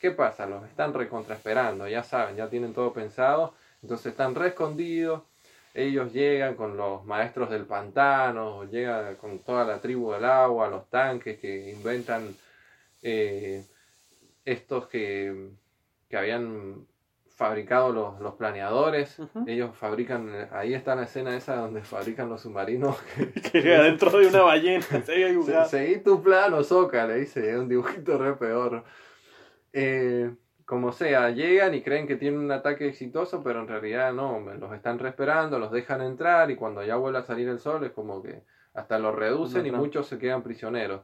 ¿Qué pasa? Los están recontraesperando, ya saben, ya tienen todo pensado, entonces están re escondidos. Ellos llegan con los maestros del pantano, llegan con toda la tribu del agua, los tanques que inventan eh, estos que, que habían fabricado los, los planeadores. Ellos fabrican, ahí está la escena esa donde fabrican los submarinos. [LAUGHS] Que llega dentro de una ballena. se había. Seguí tu plano, Soca, le dice, es un dibujito re peor. Eh, como sea, llegan y creen que tienen un ataque exitoso, pero en realidad no, los están esperando, los dejan entrar y cuando ya vuelve a salir el sol es como que hasta los reducen y muchos se quedan prisioneros.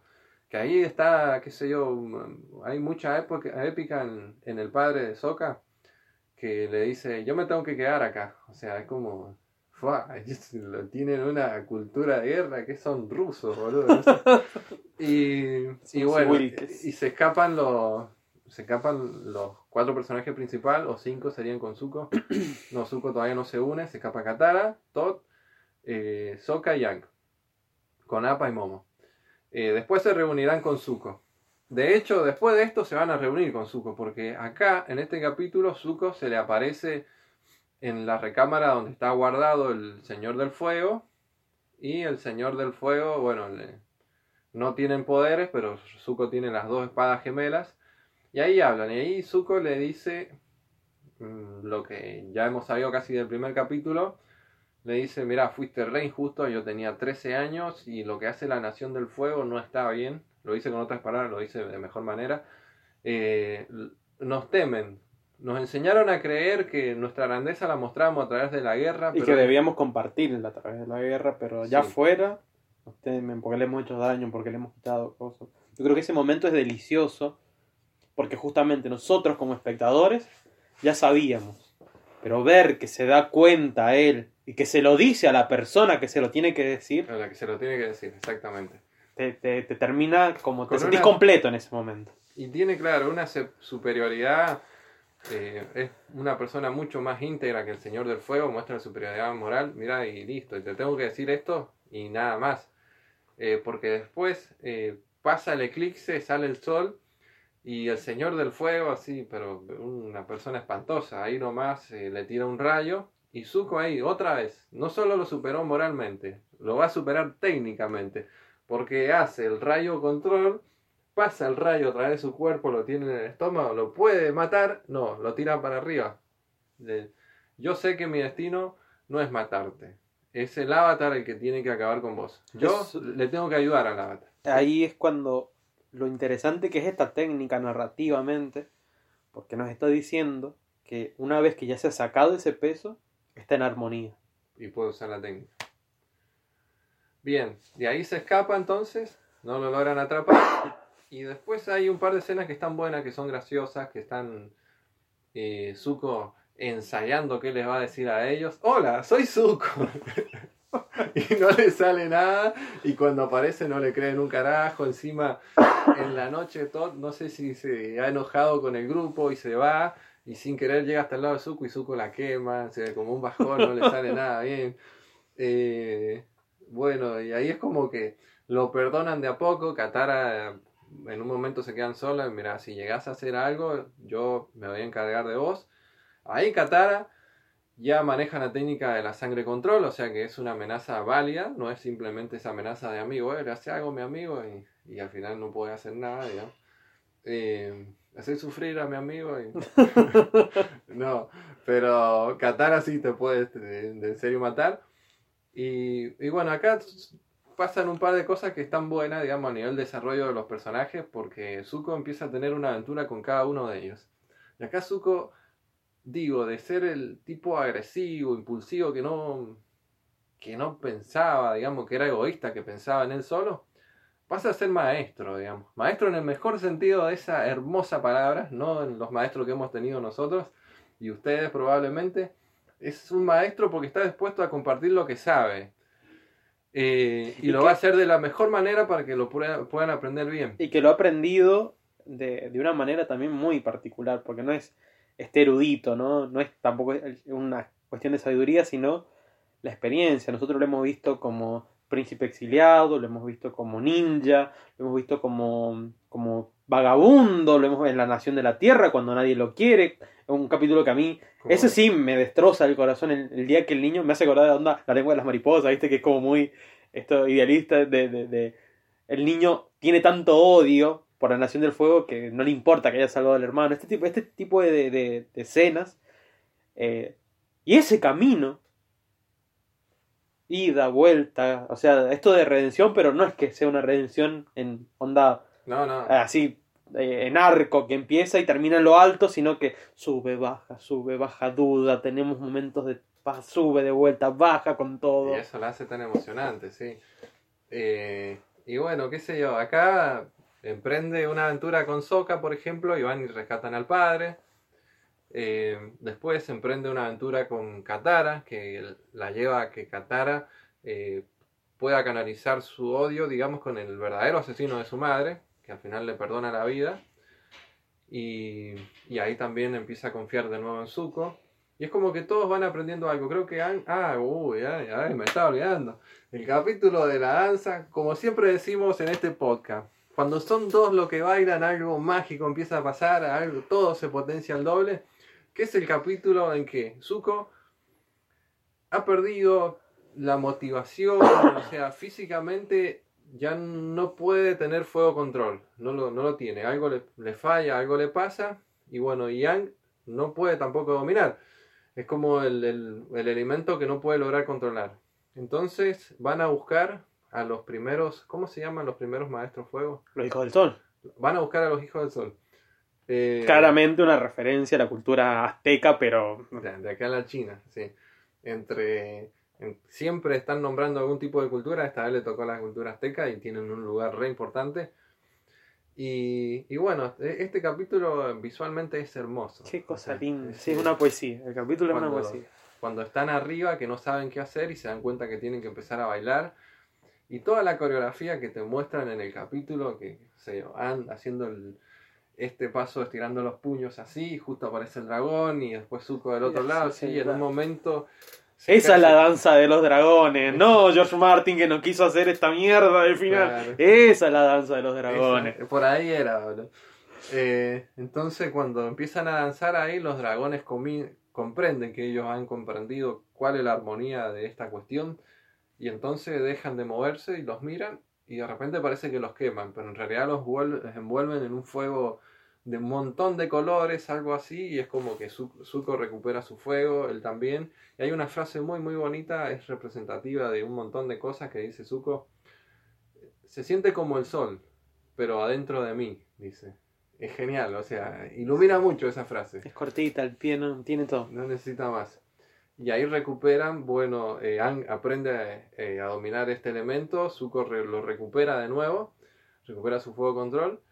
Que ahí está, qué sé yo, mm, hay mucha época, épica en, en el padre de Soca que le dice, yo me tengo que quedar acá. O sea, es como, "Fua, [LAUGHS] tienen una cultura de guerra que son rusos, boludo. [LAUGHS] y, bueno, y se escapan los se escapan los cuatro personajes principales, o cinco serían con Zuko. [CLEARS THROAT] no, Zuko todavía no se une, se escapa Katara, Todd, eh, Sokka y Yang. Con Appa y Momo. Eh, después se reunirán con Zuko. De hecho, después de esto se van a reunir con Zuko, porque acá, en este capítulo, Zuko se le aparece en la recámara donde está guardado el Señor del Fuego. Y el Señor del Fuego, bueno, le- no tienen poderes, pero Zuko tiene las dos espadas gemelas. Y ahí hablan, y ahí Zuko le dice mm, lo que ya hemos sabido casi del primer capítulo. Le dice, mira, fuiste re injusto, yo tenía 13 años y lo que hace la Nación del Fuego no está bien. Lo dice con otras palabras, lo dice de mejor manera. Eh, nos temen. Nos enseñaron a creer que nuestra grandeza la mostramos a través de la guerra. Y pero- que debíamos compartirla a través de la guerra, pero ya Sí. fuera, nos temen porque le hemos hecho daño, porque le hemos quitado cosas. Yo creo que ese momento es delicioso, porque justamente nosotros como espectadores ya sabíamos, pero ver que se da cuenta él y que se lo dice a la persona que se lo tiene que decir, A la que se lo tiene que decir, exactamente. te, te- te termina como te sentís una- completo en ese momento. Y tiene, claro, una superioridad. eh, es una persona mucho más íntegra que el Señor del Fuego, muestra superioridad moral. Mira, y listo, y te tengo que decir esto y nada más. Eh, porque después eh, pasa el eclipse, sale el sol y el Señor del Fuego, así, pero una persona espantosa, ahí nomás eh, le tira un rayo. Y Zuko ahí, otra vez, no solo lo superó moralmente, lo va a superar técnicamente, porque hace el rayo control pasa el rayo a través de su cuerpo, lo tiene en el estómago, lo puede matar, no, lo tira para arriba. Yo sé que mi destino no es matarte, es el avatar el que tiene que acabar con vos. Yo Es- le tengo que ayudar al avatar. Ahí es cuando lo interesante que es esta técnica narrativamente, porque nos está diciendo que una vez que ya se ha sacado ese peso, está en armonía. y puede usar la técnica. Bien, de ahí se escapa entonces, no lo logran atrapar. Y después hay un par de escenas que están buenas, que son graciosas, que están eh, Zuko ensayando qué les va a decir a ellos. Hola, soy Zuko. [LAUGHS] [LAUGHS] y no le sale nada. Y cuando aparece no le creen un carajo. Encima, en la noche Todd, no sé si se ha enojado con el grupo y se va. Y sin querer llega hasta el lado de Zuko y Zuko la quema. Se ve como un bajón, no le sale nada bien. Eh, bueno, y ahí es como que lo perdonan de a poco. Katara en un momento se quedan solas. Mira, si llegas a hacer algo, yo me voy a encargar de vos. Ahí Katara ya maneja la técnica de la sangre control, o sea que es una amenaza válida, no es simplemente esa amenaza de amigo, eh, le hace algo a mi amigo y, al final no puede hacer nada, digamos. Eh, sufrir a mi amigo y... [LAUGHS] no, pero Katara sí te puede de, de en serio matar. Y, y bueno, acá pasan un par de cosas que están buenas, digamos, a nivel de desarrollo de los personajes, porque Zuko empieza a tener una aventura con cada uno de ellos. Y acá Zuko, digo, de ser el tipo agresivo, impulsivo, que no, que no pensaba, digamos, que era egoísta, que pensaba en él solo, pasa a ser maestro, digamos. Maestro en el mejor sentido de esa hermosa palabra, no en los maestros que hemos tenido nosotros y ustedes probablemente. Es un maestro porque está dispuesto a compartir lo que sabe. Eh, y, ¿Y lo va a hacer de la mejor manera para que lo pueda- puedan aprender bien. Y que lo ha aprendido de, de una manera también muy particular, porque no es este erudito, ¿no? No es tampoco una cuestión de sabiduría, sino la experiencia. Nosotros lo hemos visto como príncipe exiliado, lo hemos visto como ninja, lo hemos visto como, como vagabundo, lo vemos en La Nación de la Tierra cuando nadie lo quiere. Un capítulo que a mí, Como- ese sí me destroza el corazón el, el día que el niño me hace acordar de onda la lengua de las mariposas, viste que es como muy esto idealista de, de- de- el niño tiene tanto odio por la Nación del Fuego que no le importa que haya salvado al hermano. Este tipo, este tipo de, de- de- escenas eh, y ese camino ida, vuelta, o sea, esto de redención, pero no es que sea una redención en onda No, no. así eh, en arco que empieza y termina en lo alto, sino que sube, baja, sube, baja, duda, tenemos momentos de paz, sube de vuelta, baja con todo. Y eso la hace tan emocionante, sí. Eh, y bueno, qué sé yo, acá emprende una aventura con Soka, por ejemplo, y van y rescatan al padre. Eh, después emprende una aventura con Katara, que la lleva a que Katara eh, pueda canalizar su odio, digamos, con el verdadero asesino de su madre, que al final le perdona la vida. Y, ahí también empieza a confiar de nuevo en Zuko. Y es como que todos van aprendiendo algo. Creo que han... Ah, uy, me estaba olvidando. El capítulo de la danza, como siempre decimos en este podcast, cuando son dos los que bailan, algo mágico empieza a pasar, algo, todo se potencia al doble. Que es el capítulo en que Zuko ha perdido la motivación, o sea, físicamente ya no puede tener fuego control, no lo, no lo tiene, algo le, le falla, algo le pasa, y bueno, Yang no puede tampoco dominar. Es como el, el- el elemento que no puede lograr controlar. Entonces van a buscar a los primeros, ¿cómo se llaman los primeros maestros fuego? Los hijos del sol. Van a buscar a los hijos del sol. Eh, Claramente una referencia a la cultura azteca, pero de, acá a la China, sí. Entre en- siempre están nombrando algún tipo de cultura, esta vez le tocó la cultura azteca y tienen un lugar re importante. Y, y bueno, e- este capítulo visualmente es hermoso. qué cosa O sea, linda. Sí, es una poesía. El capítulo es una poesía. cuando están arriba que no saben qué hacer y se dan cuenta que tienen que empezar a bailar. Y toda la coreografía que te muestran en el capítulo, que se van haciendo el- este paso estirando los puños así, y justo aparece el dragón y después Zuko del otro Sí, lado, sí, en un momento... Esa es la danza de los dragones. No, George Martin que no quiso hacer esta mierda del final. Claro. Esa es la danza de los dragones. Esa, por ahí era, boludo. Eh, entonces cuando empiezan a danzar ahí, los dragones comprenden que ellos han comprendido cuál es la armonía de esta cuestión y entonces dejan de moverse y los miran y de repente parece que los queman, pero en realidad los, vuel- los envuelven en un fuego de un montón de colores, algo así, y es como que Zu- Zuko recupera su fuego, él también. Y hay una frase muy muy bonita, es representativa de un montón de cosas que dice Zuko. Se siente como el sol, pero adentro de mí, dice. Es genial, o sea, ilumina mucho esa frase. Es cortita, el pie no tiene todo. No necesita más. Y ahí recuperan, bueno, eh, aprende eh, a dominar este elemento, Zuko lo recupera de nuevo, recupera su fuego control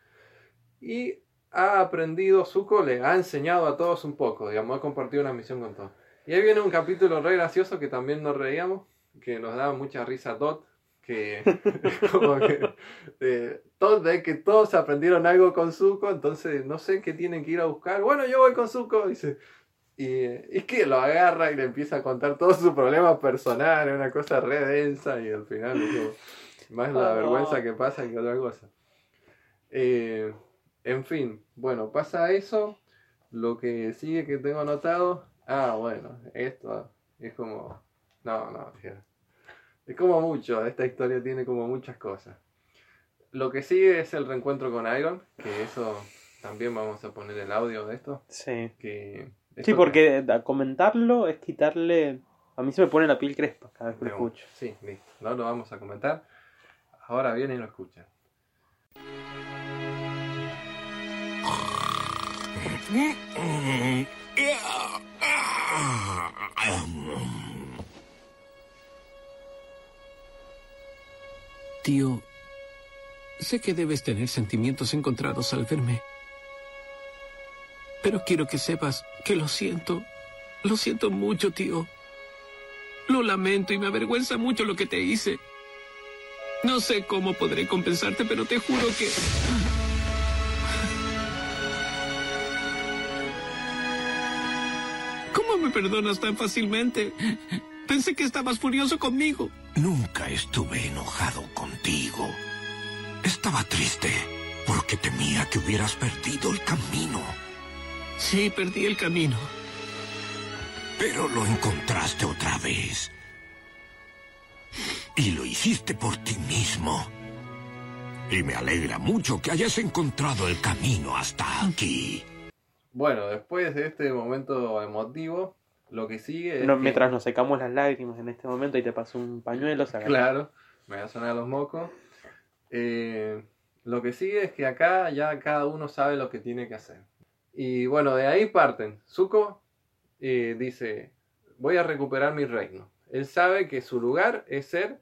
y ha aprendido, Zuko le ha enseñado a todos un poco, digamos, ha compartido una misión con todos. Y ahí viene un capítulo re gracioso que también nos reíamos, que nos daba mucha risa Todd, que [LAUGHS] como que eh, Todd ve que todos aprendieron algo con Zuko, entonces no sé qué tienen que ir a buscar. Bueno, yo voy con Zuko, dice. Y es que lo agarra y le empieza a contar todos sus problemas personales, una cosa re densa y al final es como más la Ah. vergüenza que pasa que otra cosa. Eh, en fin, bueno, pasa eso. Lo que sigue que tengo anotado, ah, bueno, esto es como, no, no, es como mucho, esta historia tiene como muchas cosas. Lo que sigue es el reencuentro con Iron, que eso también vamos a poner el audio de esto. Sí. Que Sí, porque a comentarlo es quitarle. A mí se me pone la piel crespa cada vez que lo escucho. Sí, listo. No lo vamos a comentar. Ahora viene y lo escuchan. Tío, sé que debes tener sentimientos encontrados al verme. Pero quiero que sepas que lo siento. Lo siento mucho, tío. Lo lamento y me avergüenza mucho lo que te hice. No sé cómo podré compensarte, pero te juro que... ¿Cómo me perdonas tan fácilmente? Pensé que estabas furioso conmigo. Nunca estuve enojado contigo. Estaba triste. Porque temía que hubieras perdido el camino. Sí, perdí el camino. Pero lo encontraste otra vez. Y lo hiciste por ti mismo. Y me alegra mucho que hayas encontrado el camino hasta aquí. Bueno, después de este momento emotivo, lo que sigue es No, que- mientras nos secamos las lágrimas en este momento y te paso un pañuelo, saca- Claro, me va a sonar los mocos. Eh, lo que sigue es que acá ya cada uno sabe lo que tiene que hacer. Y bueno, de ahí parten. Zuko eh, dice, voy a recuperar mi reino. Él sabe que su lugar es ser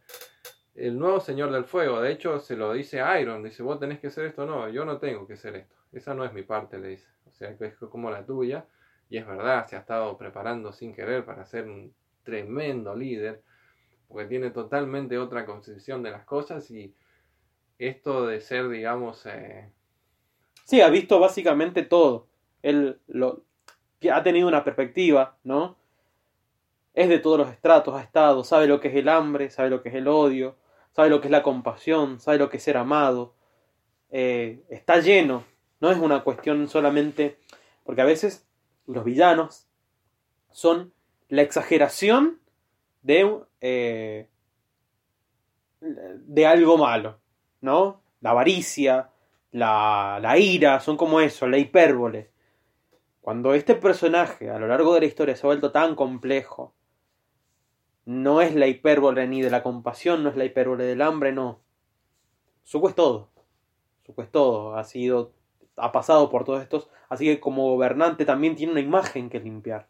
el nuevo Señor del Fuego. De hecho, se lo dice Iron. Dice, vos tenés que ser esto. No, yo no tengo que ser esto. Esa no es mi parte, le dice. O sea, que es como la tuya. Y es verdad, se ha estado preparando sin querer para ser un tremendo líder porque tiene totalmente otra concepción de las cosas y esto de ser, digamos, eh, Sí, ha visto básicamente todo. Él lo, ha tenido una perspectiva, ¿no? Es de todos los estratos, ha estado, sabe lo que es el hambre, sabe lo que es el odio, sabe lo que es la compasión, sabe lo que es ser amado. Eh, está lleno, no es una cuestión solamente. Porque a veces los villanos son la exageración de, eh, de algo malo, ¿no? La avaricia, la, la ira, son como eso, la hipérbole. Cuando este personaje a lo largo de la historia se ha vuelto tan complejo, no es la hipérbole ni de la compasión, no es la hipérbole del hambre, no. Zuko es todo. Zuko es todo. Ha sido, ha pasado por todos estos. Así que como gobernante también tiene una imagen que limpiar.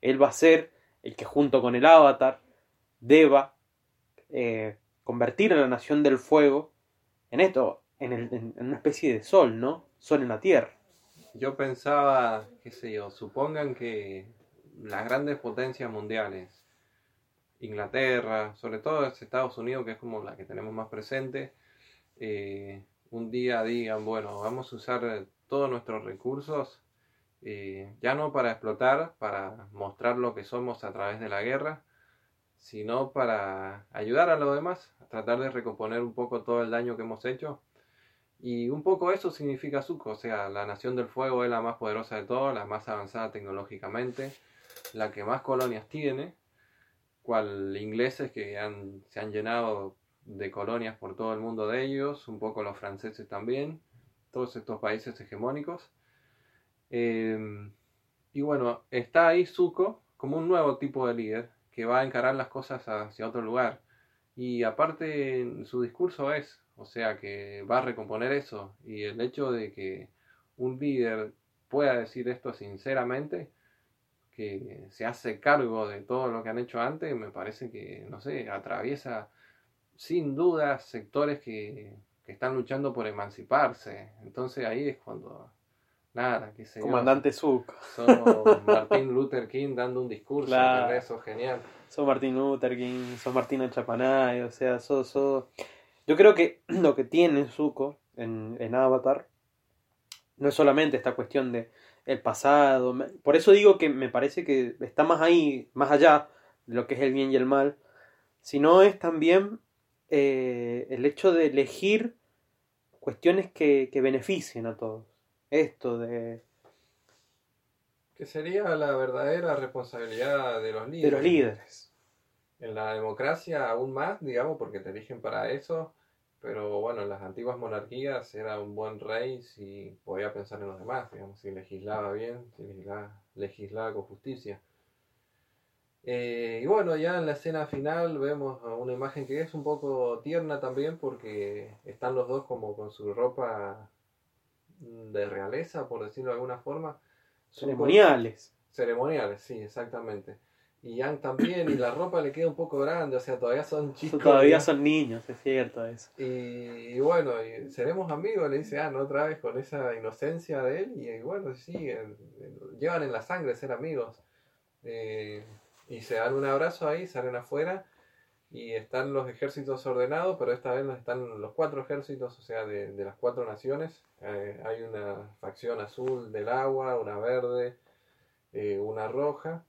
Él va a ser el que junto con el avatar deba eh, convertir a la nación del fuego en esto, en, el- en- en una especie de sol, ¿no? Sol en la tierra. Yo pensaba, qué sé yo, supongan que las grandes potencias mundiales, Inglaterra, sobre todo es Estados Unidos, que es como la que tenemos más presente, eh, un día digan, bueno, vamos a usar todos nuestros recursos, eh, ya no para explotar, para mostrar lo que somos a través de la guerra, sino para ayudar a los demás, a tratar de recomponer un poco todo el daño que hemos hecho. Y un poco eso significa Zuko, o sea, la Nación del Fuego es la más poderosa de todas, la más avanzada tecnológicamente, la que más colonias tiene, cual ingleses que han- se han llenado de colonias por todo el mundo de ellos, un poco los franceses también, todos estos países hegemónicos. Eh, y bueno, está ahí Zuko como un nuevo tipo de líder que va a encarar las cosas hacia otro lugar. Y aparte su discurso es, o sea, que va a recomponer eso. Y el hecho de que un líder pueda decir esto sinceramente, que se hace cargo de todo lo que han hecho antes, me parece que, no sé, atraviesa sin duda sectores que, que están luchando por emanciparse. Entonces ahí es cuando, nada, que se Comandante Zuko. Son Martin Luther King dando un discurso, Claro. Eso es genial. Sos Martín Luther King, sos Martín Chapanay, o sea, sos, sos- Yo creo que [CLEARS THROAT] lo que tiene Zuko en, en Avatar no es solamente esta cuestión de el pasado. Por eso digo que me parece que está más ahí, más allá de lo que es el bien y el mal, sino es también eh, el hecho de elegir cuestiones que, que beneficien a todos. Esto de, Que sería la verdadera responsabilidad de los de líderes. los líderes. En la democracia aún más, digamos, porque te eligen para eso. Pero bueno, en las antiguas monarquías era un buen rey si podía pensar en los demás, digamos, si legislaba bien, si legislaba, legislaba con justicia. Eh, y bueno, ya en la escena final vemos una imagen que es un poco tierna también porque están los dos como con su ropa de realeza, por decirlo de alguna forma. Ceremoniales. Ceremoniales, sí, exactamente. Y Yang también, y la ropa le queda un poco grande, o sea, todavía son chicos. Todavía son niños, es cierto eso. Y, y bueno, y seremos amigos, le dice Anne otra vez con esa inocencia de él. Y, bueno, sí, llevan en la sangre ser amigos. Eh, y se dan un abrazo ahí, salen afuera. Y están los ejércitos ordenados, pero esta vez están los cuatro ejércitos, o sea, de, de las cuatro naciones. Eh, hay una facción azul del agua, una verde, eh, una roja.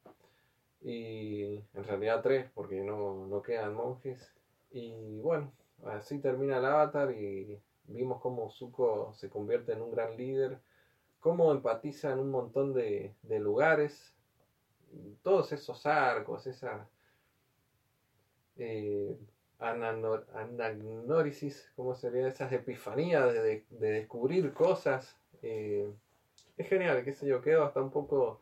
Y en realidad tres, porque no, no quedan monjes. Y bueno, así termina el avatar y vimos cómo Zuko se convierte en un gran líder, cómo empatiza en un montón de, de lugares, todos esos arcos, esa eh, ¿cómo sería? Esas epifanías de, de descubrir cosas. eh, es genial, qué sé yo, quedo hasta un poco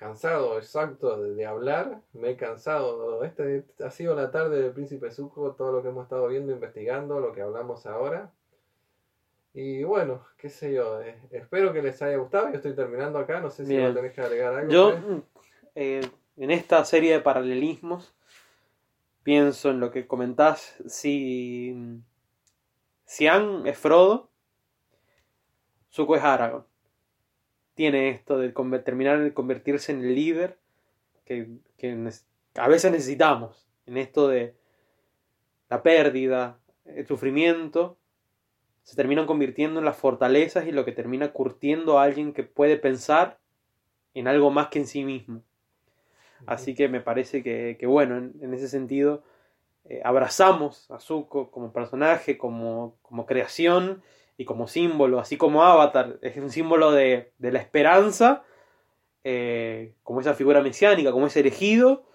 cansado, exacto, de, de hablar. Me he cansado. Este, ha sido la tarde del Príncipe Zuko, todo lo que hemos estado viendo, investigando, lo que hablamos ahora. Y bueno, qué sé yo, eh, espero que les haya gustado. Yo estoy terminando acá, no sé si vos tenés que agregar algo. Yo, mm, eh, en esta serie de paralelismos, pienso en lo que comentás. Si. Si Aang es Frodo, Zuko es Aragorn. Tiene esto de terminar de convertirse en el líder que, a veces necesitamos. En esto de la pérdida, el sufrimiento, se terminan convirtiendo en las fortalezas y lo que termina curtiendo a alguien que puede pensar en algo más que en sí mismo. Así que me parece que, que bueno, en, en ese sentido, eh, abrazamos a Zuko como personaje, como, como creación y como símbolo, así como Avatar es un símbolo de, de la esperanza, eh, como esa figura mesiánica, como ese elegido.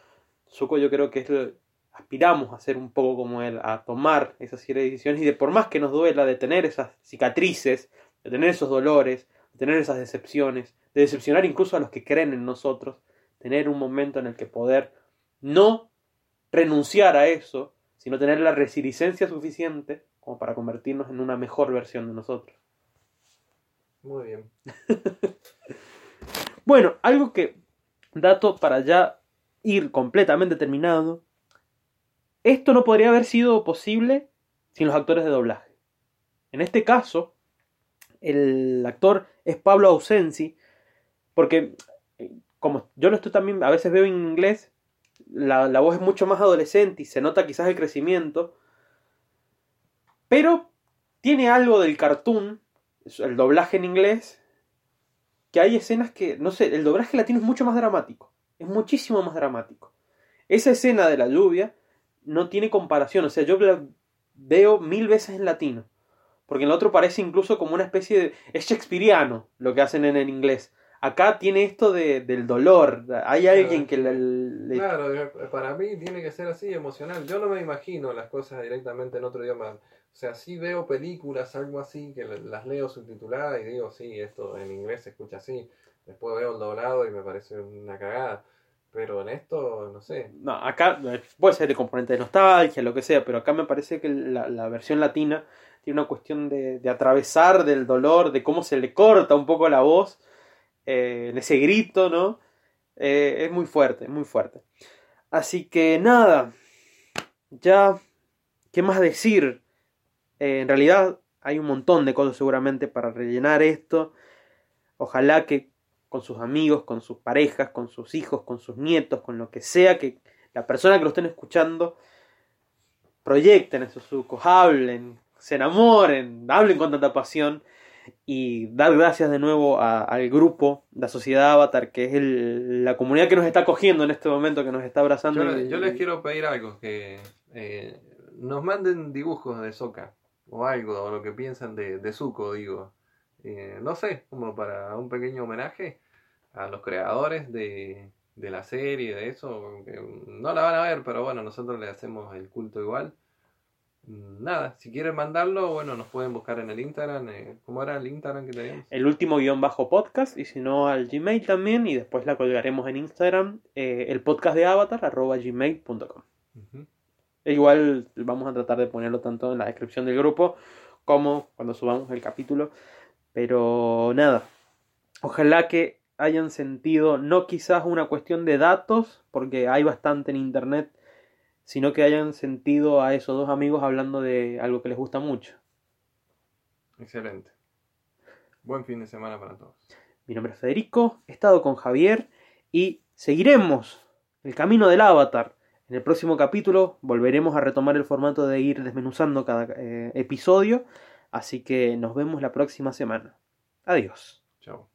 Zuko yo creo que aspiramos a ser un poco como él, a tomar esas decisiones y de por más que nos duela de tener esas cicatrices, de tener esos dolores, de tener esas decepciones, de decepcionar incluso a los que creen en nosotros, tener un momento en el que poder no renunciar a eso, sino tener la resiliencia suficiente como para convertirnos en una mejor versión de nosotros. Muy bien. [LAUGHS] Bueno, algo que, dato para ya ir completamente terminado, esto no podría haber sido posible sin los actores de doblaje. En este caso, el actor es Pablo Ausensi, porque eh, como yo lo estoy también, a veces veo en inglés, la, la voz es mucho más adolescente y se nota quizás el crecimiento, pero tiene algo del cartoon, el doblaje en inglés, que hay escenas que, no sé, el doblaje latino es mucho más dramático, es muchísimo más dramático. Esa escena de la lluvia no tiene comparación, o sea, yo la veo mil veces en latino, porque en el otro parece incluso como una especie de... es shakespeariano lo que hacen en el inglés. Acá tiene esto de, del dolor, hay alguien que le... le- Claro, para mí tiene que ser así, emocional. Yo no me imagino las cosas directamente en otro idioma. O sea, sí veo películas, algo así, que las leo subtituladas y digo, sí, esto en inglés se escucha así. Después veo el doblado y me parece una cagada. Pero en esto, no sé. No, acá eh, puede ser de componente de nostalgia, lo que sea, pero acá me parece que la, la versión latina tiene una cuestión de, de atravesar del dolor, de cómo se le corta un poco la voz, eh, en ese grito, ¿no? Eh, es muy fuerte, es muy fuerte. Así que nada, ya, ¿qué más decir? Eh, en realidad hay un montón de cosas seguramente para rellenar esto. Ojalá que con sus amigos, con sus parejas, con sus hijos, con sus nietos, con lo que sea que la persona que lo estén escuchando proyecten esos sucos, hablen, se enamoren, hablen con tanta pasión y dar gracias de nuevo a- al grupo, la sociedad Avatar, que es el- la comunidad que nos está cogiendo en este momento, que nos está abrazando. Yo, y- yo les quiero pedir algo, que eh, nos manden dibujos de Soca o algo, o lo que piensan de, de Zuko, digo. Eh, no sé, como para un pequeño homenaje a los creadores de, de la serie, de eso. no la van a ver, pero bueno, nosotros le hacemos el culto igual. Mm, Nada, si quieren mandarlo, bueno, nos pueden buscar en el Instagram. eh, ¿Cómo era el Instagram que teníamos? el último guion bajo podcast y si no al Gmail también y después la colgaremos en Instagram eh, el podcast de avatar arroba gmail.com. E igual vamos a tratar de ponerlo tanto en la descripción del grupo como cuando subamos el capítulo pero nada ojalá que hayan sentido no quizás una cuestión de datos porque hay bastante en internet sino que hayan sentido a esos dos amigos hablando de algo que les gusta mucho Excelente. Buen fin de semana para todos. Mi nombre es Federico, he estado con Javier y seguiremos el camino del avatar. En el próximo capítulo volveremos a retomar el formato de ir desmenuzando cada eh, episodio, así que nos vemos la próxima semana. Adiós. Chao.